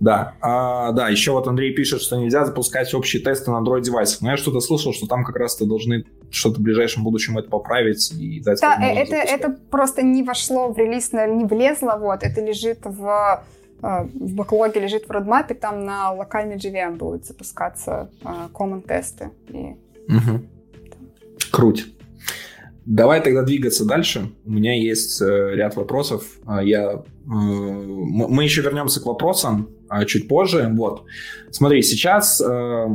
Да, а, да, еще вот Андрей пишет, что нельзя запускать общие тесты на Android-девайсах. Но я что-то слышал, что там как раз-то должны что-то в ближайшем будущем это поправить и дать Да, это, это просто не вошло в релиз, не влезло, вот, это лежит в в бэклоге лежит в родмапе, там на локальный JVM будут запускаться а, common тесты. И... Угу. Круть. Давай тогда двигаться дальше. У меня есть э, ряд вопросов. А, я, э, мы еще вернемся к вопросам чуть позже. Вот. Смотри, сейчас э,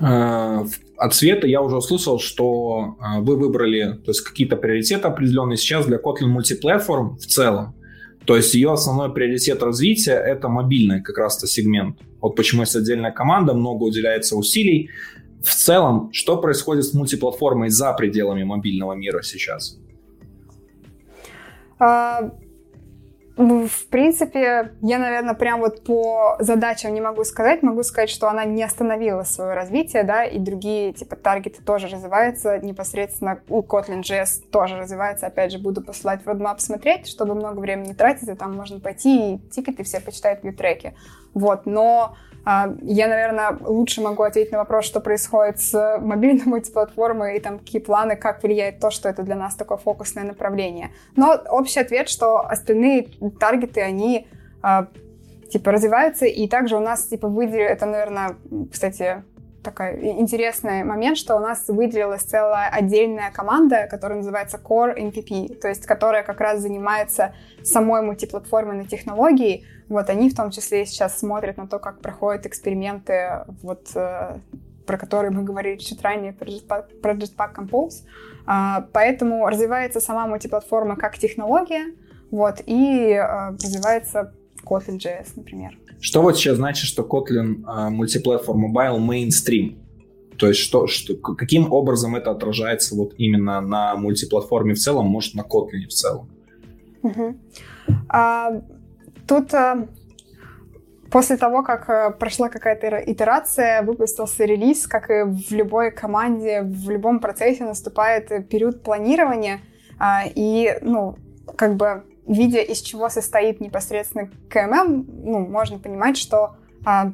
от Света я уже услышал, что вы выбрали то есть какие-то приоритеты определенные сейчас для Kotlin Multiplatform в целом. То есть ее основной приоритет развития – это мобильный как раз-то сегмент. Вот почему есть отдельная команда, много уделяется усилий. В целом, что происходит с мультиплатформой за пределами мобильного мира сейчас? А, в принципе, я, наверное, прям вот по задачам не могу сказать. Могу сказать, что она не остановила свое развитие, да, и другие, типа, таргеты тоже развиваются. Непосредственно у Kotlin JS тоже развивается. Опять же, буду посылать в roadmap смотреть, чтобы много времени тратить, и там можно пойти и тикеты все почитать в треки. Вот, но я, наверное, лучше могу ответить на вопрос, что происходит с мобильной мультиплатформой и там какие планы, как влияет то, что это для нас такое фокусное направление. Но общий ответ, что остальные таргеты, они а, типа развиваются, и также у нас типа выделили, это, наверное, кстати, такой интересный момент, что у нас выделилась целая отдельная команда, которая называется Core MPP, то есть которая как раз занимается самой мультиплатформенной технологией. Вот они в том числе сейчас смотрят на то, как проходят эксперименты, вот, э, про которые мы говорили чуть ранее, про Jetpack, про Jetpack Compose. А, поэтому развивается сама мультиплатформа как технология, вот, и э, развивается Kotlin.js, например. Что вот сейчас значит, что Kotlin uh, Multiplatform Mobile mainstream? То есть что, что, каким образом это отражается вот именно на мультиплатформе в целом, может, на Kotlin в целом? Угу. А, тут а, после того, как а, прошла какая-то итерация, выпустился релиз, как и в любой команде, в любом процессе наступает период планирования, а, и, ну, как бы видя, из чего состоит непосредственно КММ, ну, можно понимать, что а,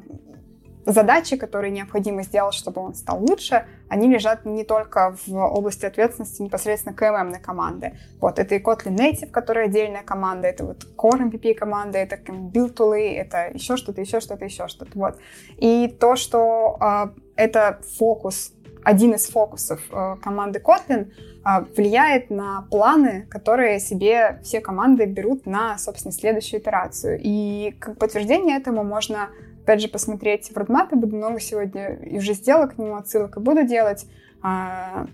задачи, которые необходимо сделать, чтобы он стал лучше, они лежат не только в области ответственности непосредственно КММной команды. Вот, это и Kotlin Native, которая отдельная команда, это вот Core MPP команда, это build тулы, это еще что-то, еще что-то, еще что-то. Вот. И то, что а, это фокус один из фокусов э, команды Kotlin э, влияет на планы, которые себе все команды берут на, собственно, следующую итерацию. И как подтверждение этому можно, опять же, посмотреть в родмапе. Буду много сегодня и уже сделала к нему отсылок и буду делать. Э,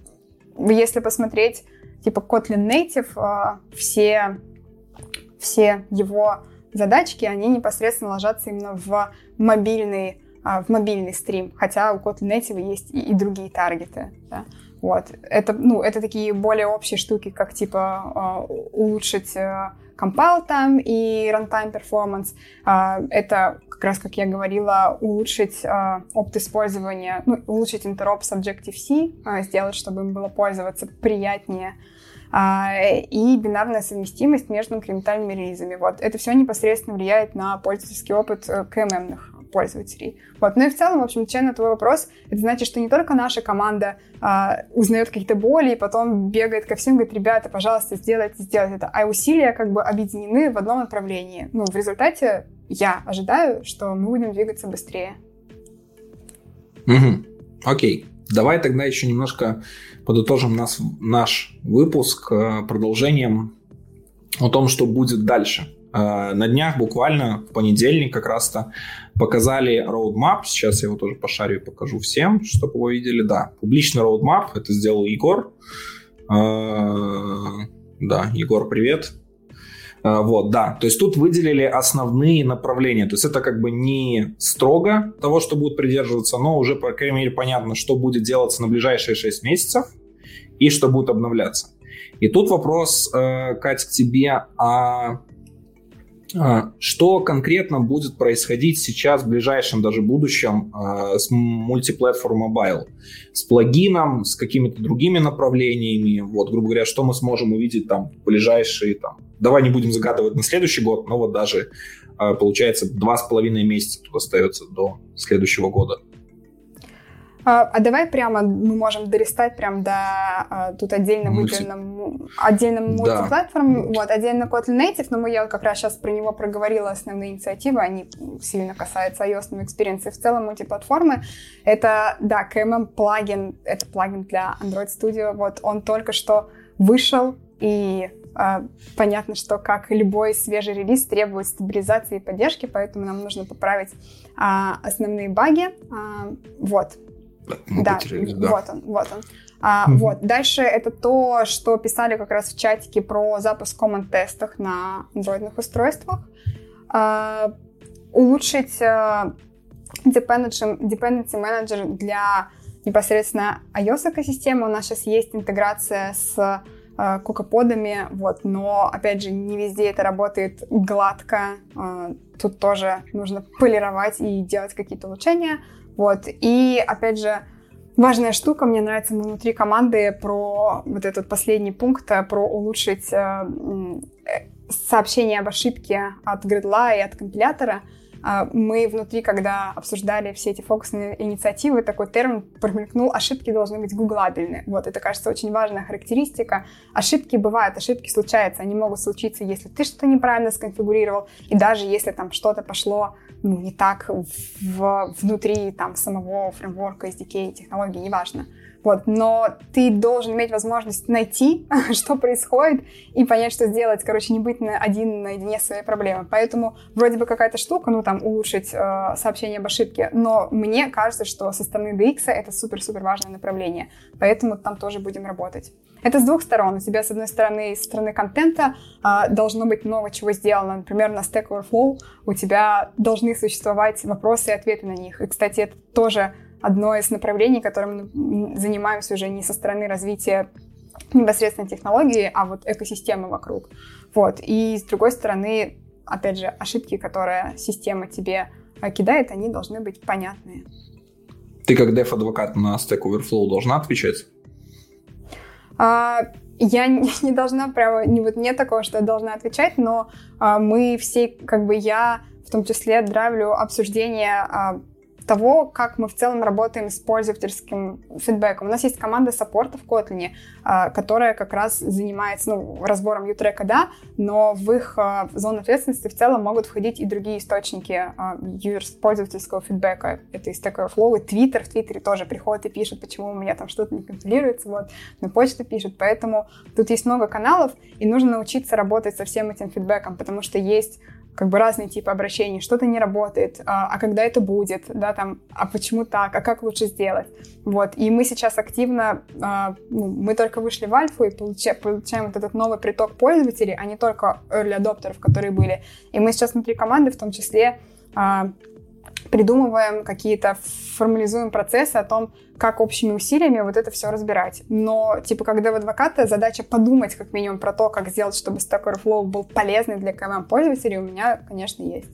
если посмотреть, типа, Kotlin Native, все, все его задачки, они непосредственно ложатся именно в мобильный а, в мобильный стрим, хотя у Kotlin Native есть и, и другие таргеты. Да? Вот. Это, ну, это такие более общие штуки, как типа uh, улучшить uh, compile time и runtime performance. Uh, это как раз, как я говорила, улучшить опыт использования, ну, улучшить интероп с Objective-C, сделать, чтобы им было пользоваться приятнее и бинарная совместимость между инкрементальными релизами. Вот. Это все непосредственно влияет на пользовательский опыт КММных пользователей. Вот. Ну и в целом, в общем, отвечая на твой вопрос, это значит, что не только наша команда а, узнает какие-то боли и потом бегает ко всем, говорит, ребята, пожалуйста, сделайте, сделайте это, а усилия как бы объединены в одном направлении. Ну, в результате я ожидаю, что мы будем двигаться быстрее. Угу. Окей. Давай тогда еще немножко подытожим нас, наш выпуск э, продолжением о том, что будет дальше. Э, на днях буквально в понедельник как раз-то показали roadmap. Сейчас я его тоже пошарю и покажу всем, чтобы его видели. Да, публичный roadmap. Это сделал Егор. Э, да, Егор, привет. Э, вот, да. То есть тут выделили основные направления. То есть это как бы не строго того, что будут придерживаться, но уже, по крайней мере, понятно, что будет делаться на ближайшие 6 месяцев и что будет обновляться. И тут вопрос, Кать, к тебе. А, что конкретно будет происходить сейчас в ближайшем даже будущем а, с multiplatform mobile? С плагином, с какими-то другими направлениями? Вот, грубо говоря, что мы сможем увидеть там в ближайшие, там, давай не будем загадывать на следующий год, но вот даже, а, получается, два с половиной месяца тут остается до следующего года. А, а давай прямо мы можем дорестать прям до а, тут отдельно выделенным отдельным да. мультиплатформ, вот, отдельно Kotlin Native, но мы я как раз сейчас про него проговорила основные инициативы, они сильно касаются iOS experience и в целом мультиплатформы. Это, да, KMM плагин, это плагин для Android Studio, вот, он только что вышел, и э, понятно, что как любой свежий релиз требует стабилизации и поддержки, поэтому нам нужно поправить э, основные баги. Э, вот, да, да, вот он, вот он. А, mm-hmm. Вот. Дальше это то, что писали как раз в чатике про запуск команд-тестах на андроидных устройствах. А, улучшить а, dependency, dependency manager для непосредственно iOS-экосистемы. У нас сейчас есть интеграция с э, кукоподами, вот, но, опять же, не везде это работает гладко. Э, тут тоже нужно полировать и делать какие-то улучшения. Вот. И, опять же, важная штука, мне нравится внутри команды про вот этот последний пункт, э, про улучшить э, э, сообщение об ошибке от гридла и от компилятора. А, мы внутри, когда обсуждали все эти фокусные инициативы, такой термин промелькнул, ошибки должны быть гуглабельны. Вот, это, кажется, очень важная характеристика. Ошибки бывают, ошибки случаются, они могут случиться, если ты что-то неправильно сконфигурировал, и даже если там что-то пошло ну, не так в, внутри там самого фреймворка, SDK, технологии, неважно. Вот, но ты должен иметь возможность найти, что происходит, и понять, что сделать. Короче, не быть на один наедине с своей проблемой. Поэтому вроде бы какая-то штука, ну там улучшить э, сообщение об ошибке, но мне кажется, что со стороны DX это супер-супер важное направление. Поэтому там тоже будем работать. Это с двух сторон. У тебя, с одной стороны, с стороны контента э, должно быть много чего сделано. Например, на Stack Overflow у тебя должны существовать вопросы и ответы на них. И, кстати, это тоже одно из направлений, которым мы занимаемся уже не со стороны развития непосредственно технологии, а вот экосистемы вокруг. Вот. И с другой стороны, опять же, ошибки, которые система тебе э, кидает, они должны быть понятные. Ты как деф-адвокат на Stack Overflow должна отвечать? А, я не, не должна прямо, не, вот нет такого, что я должна отвечать, но а, мы все, как бы я в том числе драйвлю обсуждение а, того, как мы в целом работаем с пользовательским фидбэком. У нас есть команда саппорта в Kotlin, а, которая как раз занимается ну, разбором ютрека, да, но в их а, зону ответственности в целом могут входить и другие источники а, пользовательского фидбэка. Это и Stack Overflow, и Twitter. В Твиттере тоже приходит и пишет, почему у меня там что-то не компилируется, вот, на почту пишет. Поэтому тут есть много каналов, и нужно научиться работать со всем этим фидбэком, потому что есть как бы разные типы обращений, что-то не работает, а, а когда это будет, да, там, а почему так, а как лучше сделать, вот, и мы сейчас активно, а, ну, мы только вышли в альфу и получаем, получаем вот этот новый приток пользователей, а не только early адоптеров, которые были, и мы сейчас внутри команды в том числе а, придумываем какие-то, формализуем процессы о том, как общими усилиями вот это все разбирать. Но, типа, когда в адвоката задача подумать как минимум про то, как сделать, чтобы Stack Overflow был полезный для КМ-пользователей, у меня, конечно, есть.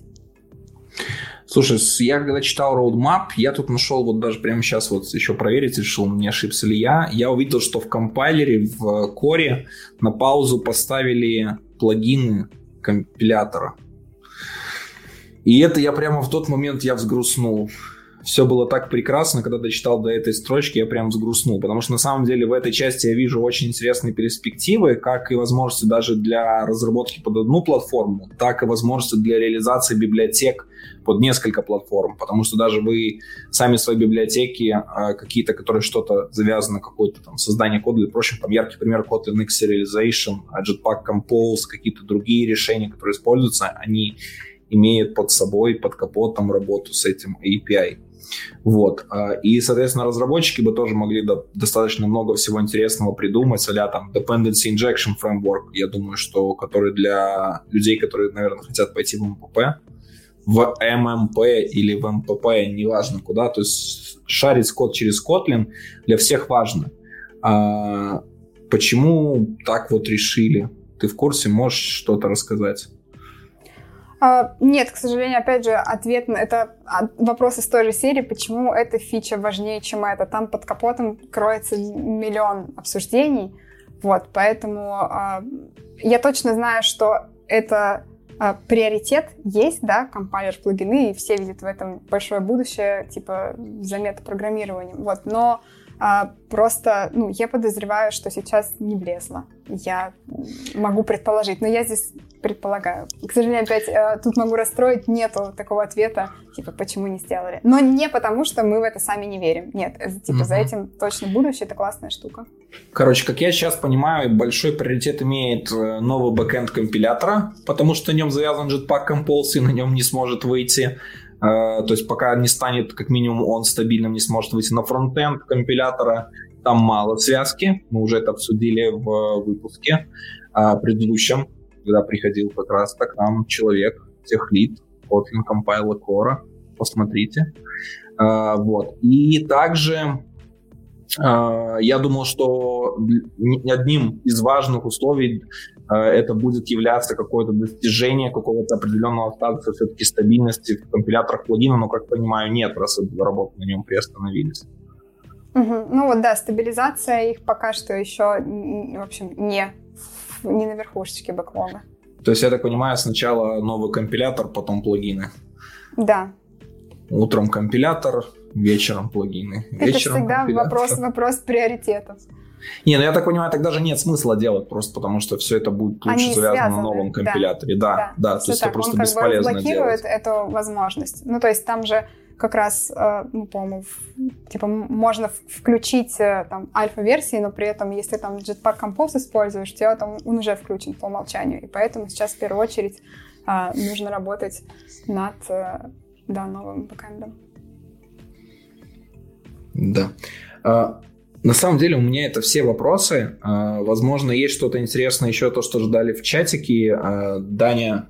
Слушай, я когда читал Roadmap, я тут нашел, вот даже прямо сейчас вот еще проверить, решил, не ошибся ли я. Я увидел, что в компайлере, в коре на паузу поставили плагины компилятора. И это я прямо в тот момент я взгрустнул. Все было так прекрасно, когда дочитал до этой строчки, я прям взгрустнул, потому что на самом деле в этой части я вижу очень интересные перспективы, как и возможности даже для разработки под одну платформу, так и возможности для реализации библиотек под несколько платформ, потому что даже вы сами свои библиотеки, а, какие-то, которые что-то завязаны, какое-то там создание кода или прочим, там яркий пример Kotlin X Serialization, Jetpack Compose, какие-то другие решения, которые используются, они имеет под собой, под капотом работу с этим API. Вот. А, и, соответственно, разработчики бы тоже могли достаточно много всего интересного придумать, а там Dependency Injection Framework, я думаю, что который для людей, которые, наверное, хотят пойти в МПП, в ММП или в МПП, неважно куда, то есть шарить код через Kotlin для всех важно. А почему так вот решили? Ты в курсе, можешь что-то рассказать? А, нет, к сожалению, опять же, ответ на это вопрос из той же серии, почему эта фича важнее, чем это. Там под капотом кроется миллион обсуждений, вот, поэтому э, я точно знаю, что это приоритет есть, да, компайлер плагины, и все видят в этом большое будущее, типа, за метапрограммированием, вот, но а, просто, ну, я подозреваю, что сейчас не влезло. Я могу предположить, но я здесь предполагаю. К сожалению, опять э, тут могу расстроить, нету такого ответа, типа, почему не сделали. Но не потому, что мы в это сами не верим. Нет, это, типа, угу. за этим точно будущее, это классная штука. Короче, как я сейчас понимаю, большой приоритет имеет э, новый бэкэнд компилятора, потому что на нем завязан Jetpack Compose, и на нем не сможет выйти Э, то есть пока не станет, как минимум, он стабильным, не сможет выйти на фронтенд компилятора, там мало связки, мы уже это обсудили в выпуске э, предыдущем, когда приходил как раз так нам человек, техлит, Kotlin Compiler Core, посмотрите. Э, вот. И также я думал, что одним из важных условий Э, это будет являться какое-то достижение какого-то определенного статуса все-таки стабильности в компиляторах плагина, но, как понимаю, нет, раз работы на нем приостановились. Угу. Ну вот да, стабилизация их пока что еще, в общем, не, не на верхушечке бэклога. То есть, я так понимаю, сначала новый компилятор, потом плагины. Да. Утром компилятор, вечером плагины. Это вечером всегда вопрос, вопрос приоритетов. Не, ну я так понимаю, тогда же нет смысла делать, просто потому что все это будет лучше Они завязано связаны, на новом да. компиляторе. Да, да, Да, то есть так. это просто Он как бы бесполезно разблокирует делать. эту возможность. Ну, то есть там же как раз, э, ну, по-моему, в- типа можно включить э, там альфа-версии, но при этом, если там Jetpack Compose используешь, тебя там он уже включен по умолчанию. И поэтому сейчас в первую очередь а, нужно работать над э, да, новым бэкэндом. Да. На самом деле у меня это все вопросы. А, возможно, есть что-то интересное еще, то, что ждали в чатике. А, Даня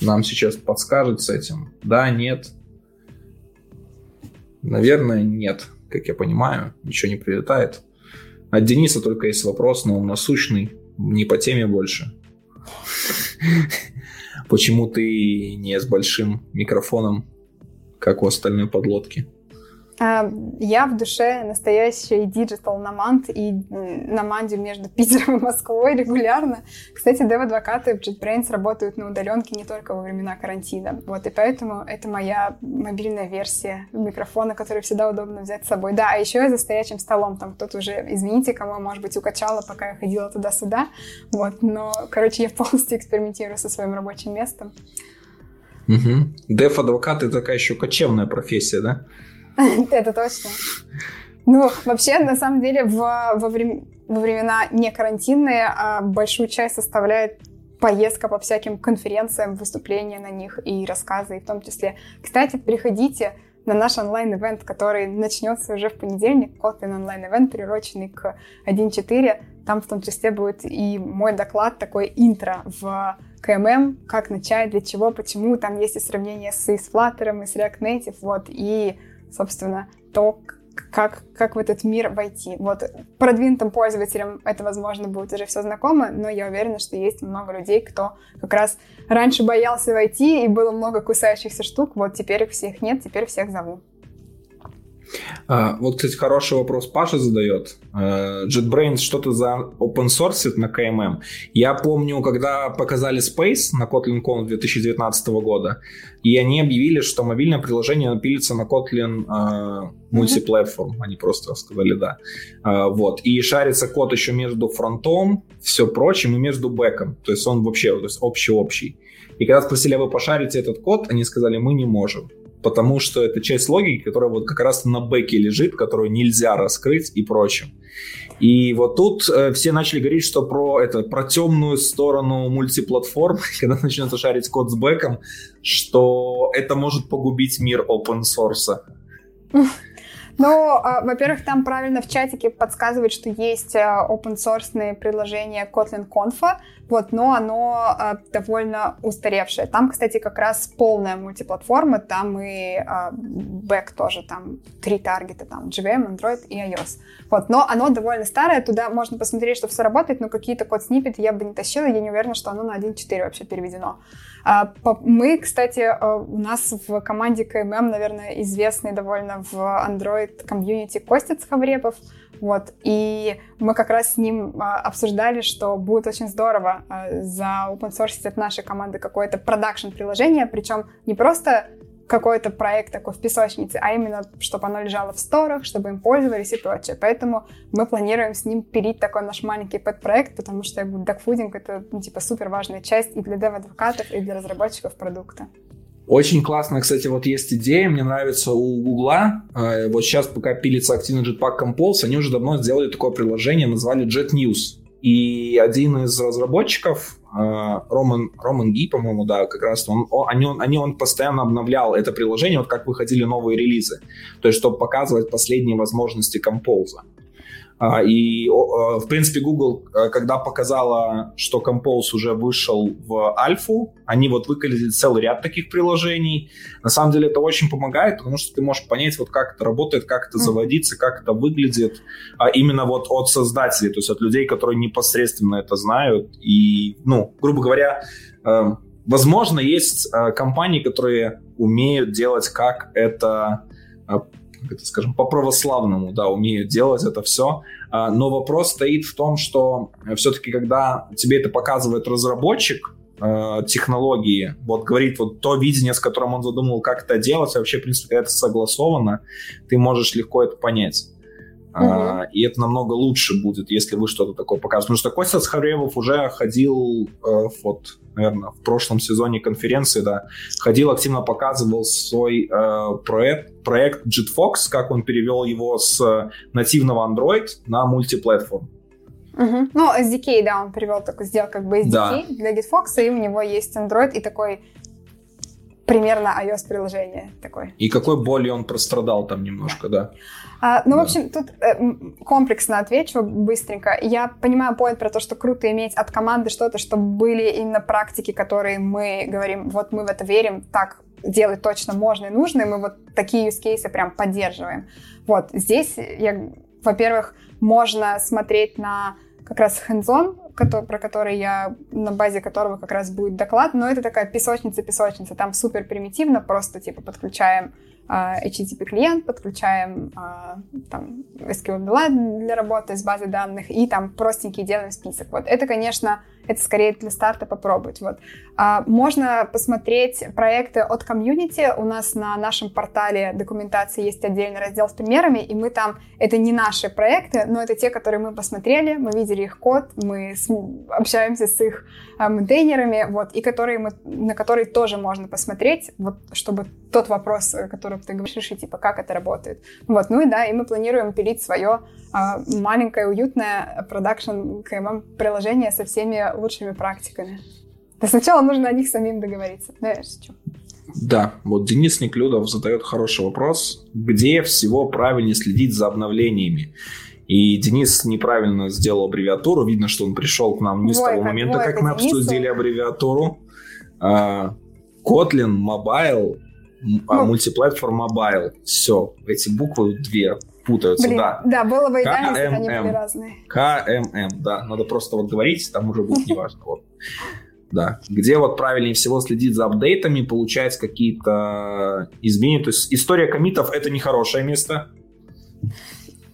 нам сейчас подскажет с этим. Да, нет. Наверное, нет. Как я понимаю, ничего не прилетает. От Дениса только есть вопрос, но он насущный, не по теме больше. Почему ты не с большим микрофоном, как у остальной подлодки? А, Я в душе настоящий digital nomad и м, номадю между Питером и Москвой регулярно. Кстати, дев-адвокаты в JetBrains работают на удаленке не только во времена карантина. Вот, и поэтому это моя мобильная версия микрофона, который всегда удобно взять с собой. Да, а еще я за стоячим столом. Там кто-то уже, извините, кому, может быть, укачала, пока я ходила туда-сюда. Вот, но, короче, я полностью экспериментирую со своим рабочим местом. Угу. Деф-адвокат это такая еще кочевная профессия, да? Это точно. Ну, вообще, на самом деле, в, во, врем- во времена не карантинные а, большую часть составляет поездка по всяким конференциям, выступления на них и рассказы, и в том числе. Кстати, приходите на наш онлайн-ивент, который начнется уже в понедельник, Kotlin онлайн-ивент, приуроченный к 1.4. Там в том числе будет и мой доклад, такой интро в КММ, как начать, для чего, почему. Там есть и сравнение с, и с Flutter, и с React Native, вот, и, собственно, то, как, как в этот мир войти. Вот продвинутым пользователям это, возможно, будет уже все знакомо, но я уверена, что есть много людей, кто как раз раньше боялся войти, и было много кусающихся штук, вот теперь их всех нет, теперь всех зову. А, вот, кстати, хороший вопрос Паша задает. А, JetBrains что-то за open source на KMM. Я помню, когда показали Space на KotlinCon 2019 года, и они объявили, что мобильное приложение напилится на Kotlin а, мультиплатформ. Они просто сказали да. А, вот. И шарится код еще между фронтом, все прочим, и между бэком. То есть он вообще то есть общий-общий. И когда спросили, а вы пошарите этот код, они сказали, мы не можем потому что это часть логики, которая вот как раз на бэке лежит, которую нельзя раскрыть и прочим. И вот тут э, все начали говорить, что про это про темную сторону мультиплатформ, когда начнется шарить код с бэком, что это может погубить мир open source. Ну, а, во-первых, там правильно в чатике подсказывают, что есть а, open source приложение KotlinConf, вот, но оно а, довольно устаревшее. Там, кстати, как раз полная мультиплатформа, там и а, бэк тоже, там три таргета, там JVM, Android и iOS. Вот, но оно довольно старое, туда можно посмотреть, что все работает, но какие-то код-сниппеты я бы не тащила, я не уверена, что оно на 1.4 вообще переведено. А, Мы, кстати, у нас в команде KMM, наверное, известный довольно в Android комьюнити Костя Цховребов, вот, и мы как раз с ним а, обсуждали, что будет очень здорово а, за open от нашей команды какое-то продакшн приложение, причем не просто какой-то проект такой в песочнице, а именно, чтобы оно лежало в сторах, чтобы им пользовались и прочее. Поэтому мы планируем с ним пилить такой наш маленький пэт-проект, потому что докфудинг — это, ну, типа, супер важная часть и для дев-адвокатов, и для разработчиков продукта. Очень классно, кстати, вот есть идея, мне нравится у Гугла. э, Вот сейчас, пока пилится активно Jetpack Compose, они уже давно сделали такое приложение, назвали Jet News. И один из разработчиков, э, Роман, Роман Ги, по-моему, да, как раз он, он- они, он, они, он постоянно обновлял это приложение, вот как выходили новые релизы. То есть, чтобы показывать последние возможности Compose. А, И, э, в принципе, Google, э, когда показала, что Compose уже вышел в альфу, они вот выкатили целый ряд таких приложений. На самом деле это очень помогает, потому что ты можешь понять, вот как это работает, как это заводится, как это выглядит, а именно вот от создателей, то есть от людей, которые непосредственно это знают. И, ну, грубо говоря, э, возможно, есть э, компании, которые умеют делать, как это как это скажем, по-православному, да, умеют делать это все. Но вопрос стоит в том, что все-таки, когда тебе это показывает разработчик, э, технологии, вот говорит вот то видение, с которым он задумал, как это делать, вообще, в принципе, это согласовано, ты можешь легко это понять. Угу. Uh, и это намного лучше будет, если вы что-то такое покажете. Потому что Костя Схаревов уже ходил, э, вот, наверное, в прошлом сезоне конференции, да, ходил, активно показывал свой э, проект, проект JetFox, как он перевел его с нативного Android на мультиплатформ. Угу. Ну, SDK, да, он перевел такой, сделал как бы SDK да. для GitFox, и у него есть Android и такой примерно iOS-приложение такое. И какой болью он прострадал там немножко, да. А, ну, да. в общем, тут э, комплексно отвечу быстренько. Я понимаю поинт про то, что круто иметь от команды что-то, чтобы были именно практики, которые мы говорим, вот мы в это верим, так делать точно можно и нужно, и мы вот такие use cases прям поддерживаем. Вот, здесь я, во-первых, можно смотреть на как раз hands-on, про который я, на базе которого как раз будет доклад, но это такая песочница-песочница, там супер примитивно, просто типа подключаем а, HTTP клиент, подключаем а, там, SQL для работы с базой данных и там простенький делаем список. Вот это, конечно, это скорее для старта попробовать. Вот. А, можно посмотреть проекты от комьюнити. У нас на нашем портале документации есть отдельный раздел с примерами, и мы там, это не наши проекты, но это те, которые мы посмотрели, мы видели их код, мы с, общаемся с их а, мейнтейнерами, вот, и которые мы, на которые тоже можно посмотреть, вот, чтобы тот вопрос, который ты говоришь, решить, типа, как это работает. Вот, ну и да, и мы планируем пилить свое а, маленькое, уютное продакшн КММ приложение со всеми лучшими практиками. Но сначала нужно о них самим договориться. Знаешь, что? Да, вот Денис Неклюдов задает хороший вопрос. Где всего правильнее следить за обновлениями? И Денис неправильно сделал аббревиатуру. Видно, что он пришел к нам не с того момента, как мы Денису. обсудили аббревиатуру. А, Kotlin Mobile, а, ну, Multiplatform Mobile. Все, эти буквы две путаются, Блин, да. Да, было бы идеально, если они были разные. КММ, да. Надо просто вот говорить, там уже будет неважно. Вот. Да. Где вот правильнее всего следить за апдейтами, получать какие-то изменения. То есть история комитов — это нехорошее место.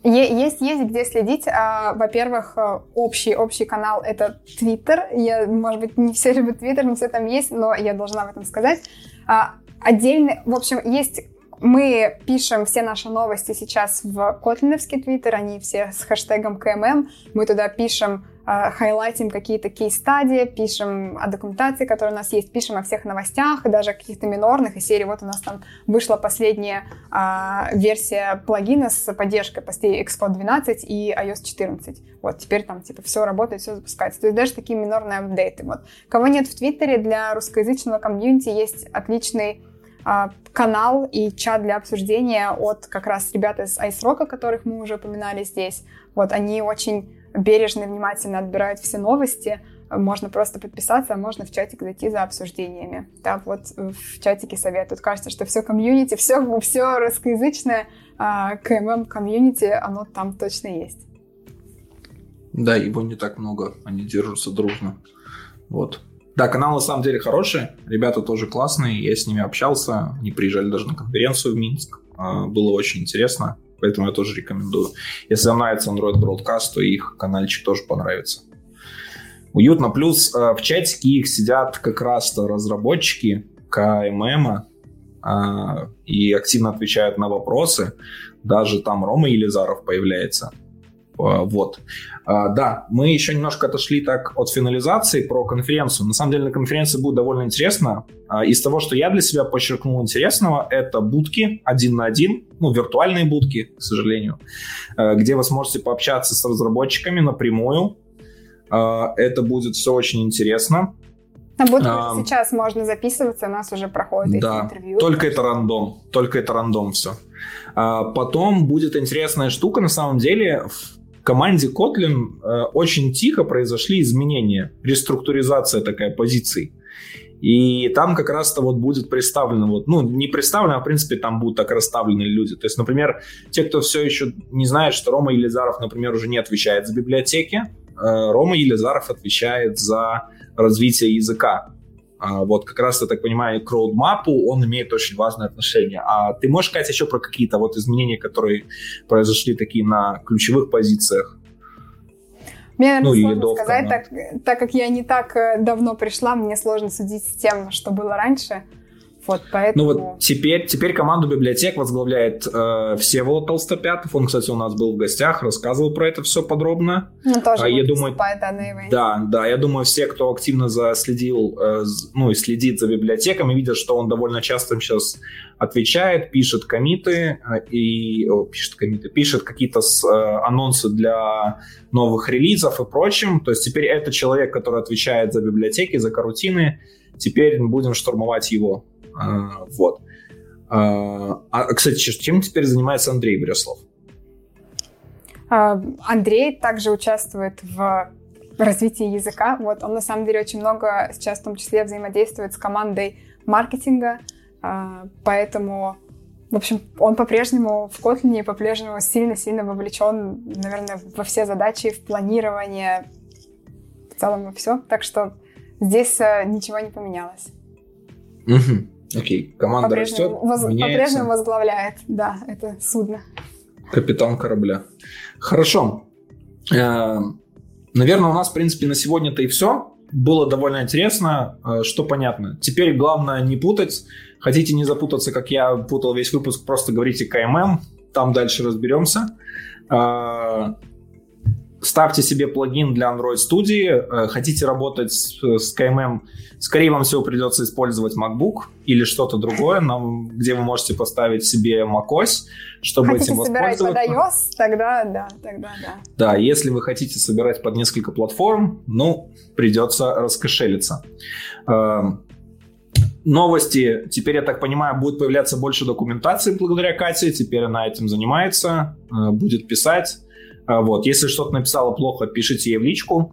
Есть, есть где следить. А, во-первых, э, общий, общий канал — это Твиттер. Я, может быть, не все любят Твиттер, не все там есть, но я должна об этом сказать. А, отдельный, в общем, есть мы пишем все наши новости сейчас в Котлиновский твиттер, они все с хэштегом КММ. Мы туда пишем, э, хайлайтим какие-то кейс-стадии, пишем о документации, которая у нас есть, пишем о всех новостях, и даже каких-то минорных. И серии вот у нас там вышла последняя э, версия плагина с поддержкой постей Xcode 12 и iOS 14. Вот, теперь там типа все работает, все запускается. То есть даже такие минорные апдейты. Вот. Кого нет в Твиттере, для русскоязычного комьюнити есть отличный а, канал и чат для обсуждения от как раз ребят из Айсрока, которых мы уже упоминали здесь. Вот они очень бережно и внимательно отбирают все новости. Можно просто подписаться, а можно в чатик зайти за обсуждениями. Да, вот в чатике советуют. Кажется, что все комьюнити, все, все русскоязычное а, КММ комьюнити, оно там точно есть. Да, его не так много, они держатся дружно. Вот. Да, канал на самом деле хороший, ребята тоже классные, я с ними общался, они приезжали даже на конференцию в Минск, а, было очень интересно, поэтому я тоже рекомендую. Если вам нравится Android Broadcast, то их каналчик тоже понравится. Уютно, плюс а, в чатике их сидят как раз-то разработчики КММ, а, и активно отвечают на вопросы. Даже там Рома Елизаров появляется. Вот. А, да, мы еще немножко отошли так от финализации про конференцию. На самом деле на конференции будет довольно интересно. А, из того, что я для себя подчеркнул интересного, это будки один на один, ну, виртуальные будки, к сожалению, где вы сможете пообщаться с разработчиками напрямую. Это будет все очень интересно. На будки а, сейчас можно записываться, у нас уже проходит да, интервью. Только это рандом, только это рандом все. А потом будет интересная штука, на самом деле, команде Kotlin э, очень тихо произошли изменения, реструктуризация такая позиций. И там как раз-то вот будет представлено, вот, ну, не представлено, а в принципе там будут так расставлены люди. То есть, например, те, кто все еще не знает, что Рома Елизаров, например, уже не отвечает за библиотеки, э, Рома Елизаров отвечает за развитие языка. А, вот как раз, я так понимаю, к роудмапу он имеет очень важное отношение. А ты можешь сказать еще про какие-то вот изменения, которые произошли такие на ключевых позициях? Мне, наверное, ну, сложно сказать, да. так, так как я не так э, давно пришла, мне сложно судить с тем, что было раньше. Вот, поэтому... Ну вот теперь, теперь команду библиотек возглавляет э, Всеволод Толстопятов. Он, кстати, у нас был в гостях, рассказывал про это все подробно. Ну, тоже а, я думаю, да, да, да, я думаю, все, кто активно заследил, э, ну и следит за библиотеками, видят, что он довольно часто сейчас отвечает, пишет комиты э, и о, пишет комиты, пишет какие-то с, э, анонсы для новых релизов и прочим. То есть теперь это человек, который отвечает за библиотеки, за карутины. Теперь будем штурмовать его. А, вот. А, а, кстати, чем теперь занимается Андрей Бреслов? А, Андрей также участвует в развитии языка. Вот он на самом деле очень много сейчас в том числе взаимодействует с командой маркетинга, поэтому в общем, он по-прежнему в Kotlin по-прежнему сильно-сильно вовлечен, наверное, во все задачи, в планирование, в целом во все. Так что здесь э, ничего не поменялось. Угу. Окей, команда растет, воз... По-прежнему возглавляет, да, это судно. Капитан корабля. Хорошо. Э, наверное, у нас, в принципе, на сегодня-то и все. Было довольно интересно, э, что понятно. Теперь главное не путать. Хотите не запутаться, как я путал весь выпуск, просто говорите КММ, там дальше разберемся. Э, ставьте себе плагин для Android Studio. Хотите работать с KMM, скорее вам всего придется использовать MacBook или что-то другое, где вы можете поставить себе macOS, чтобы хотите этим воспользоваться. Хотите собирать под iOS, тогда да, тогда да. Да, если вы хотите собирать под несколько платформ, ну, придется раскошелиться. Эм, новости, теперь, я так понимаю, будет появляться больше документации благодаря Кате, теперь она этим занимается, э, будет писать. Э, вот, если что-то написала плохо, пишите ей в личку,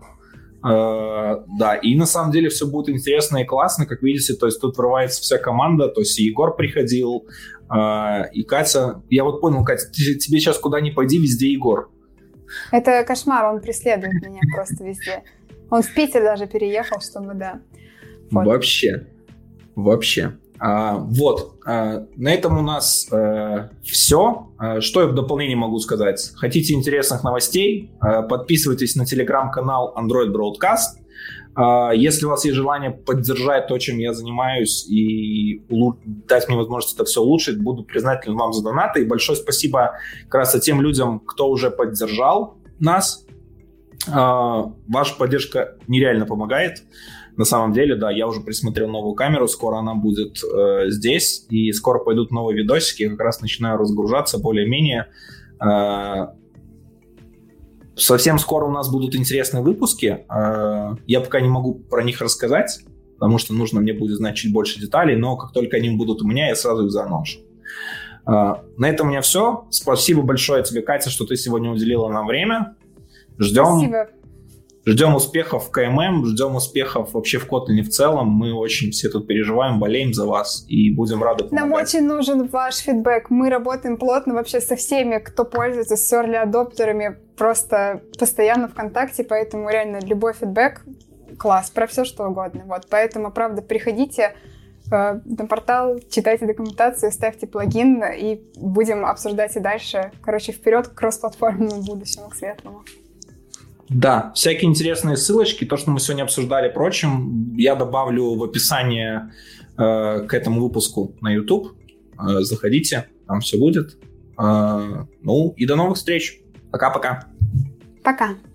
Э, да, и на самом деле все будет интересно и классно, как видите, то есть тут врывается вся команда, то есть и Егор приходил, э, и Катя. Я вот понял, Катя, тебе сейчас куда ни пойди, везде Егор. Это кошмар, он преследует меня просто везде. Он в Питер даже переехал, чтобы, да. Вот. Вообще, вообще. А, вот, а, на этом у нас э, все. А, что я в дополнение могу сказать? Хотите интересных новостей? Подписывайтесь на телеграм-канал Android Broadcast. Если у вас есть желание поддержать то, чем я занимаюсь, и дать мне возможность это все улучшить, буду признателен вам за донаты. И большое спасибо как раз тем людям, кто уже поддержал нас. Ваша поддержка нереально помогает. На самом деле, да, я уже присмотрел новую камеру, скоро она будет э, здесь, и скоро пойдут новые видосики, как раз начинаю разгружаться более-менее. Э, совсем скоро у нас будут интересные выпуски, э, я пока не могу про них рассказать, потому что нужно мне будет знать чуть больше деталей, но как только они будут у меня, я сразу их заношу. Uh, на этом у меня все. Спасибо большое тебе, Катя, что ты сегодня уделила нам время. Ждем. Спасибо. Ждем успехов в КММ, ждем успехов вообще в Kotlin в целом. Мы очень все тут переживаем, болеем за вас и будем рады помогать. Нам очень нужен ваш фидбэк. Мы работаем плотно вообще со всеми, кто пользуется с early адоптерами, просто постоянно в контакте, поэтому реально любой фидбэк класс, про все что угодно. Вот, поэтому, правда, приходите э, на портал, читайте документацию, ставьте плагин и будем обсуждать и дальше. Короче, вперед к кроссплатформенному будущему, к светлому. Да, всякие интересные ссылочки, то, что мы сегодня обсуждали, прочим, я добавлю в описании э, к этому выпуску на YouTube. Э, заходите, там все будет. Э, ну и до новых встреч. Пока-пока. Пока. -пока. Пока.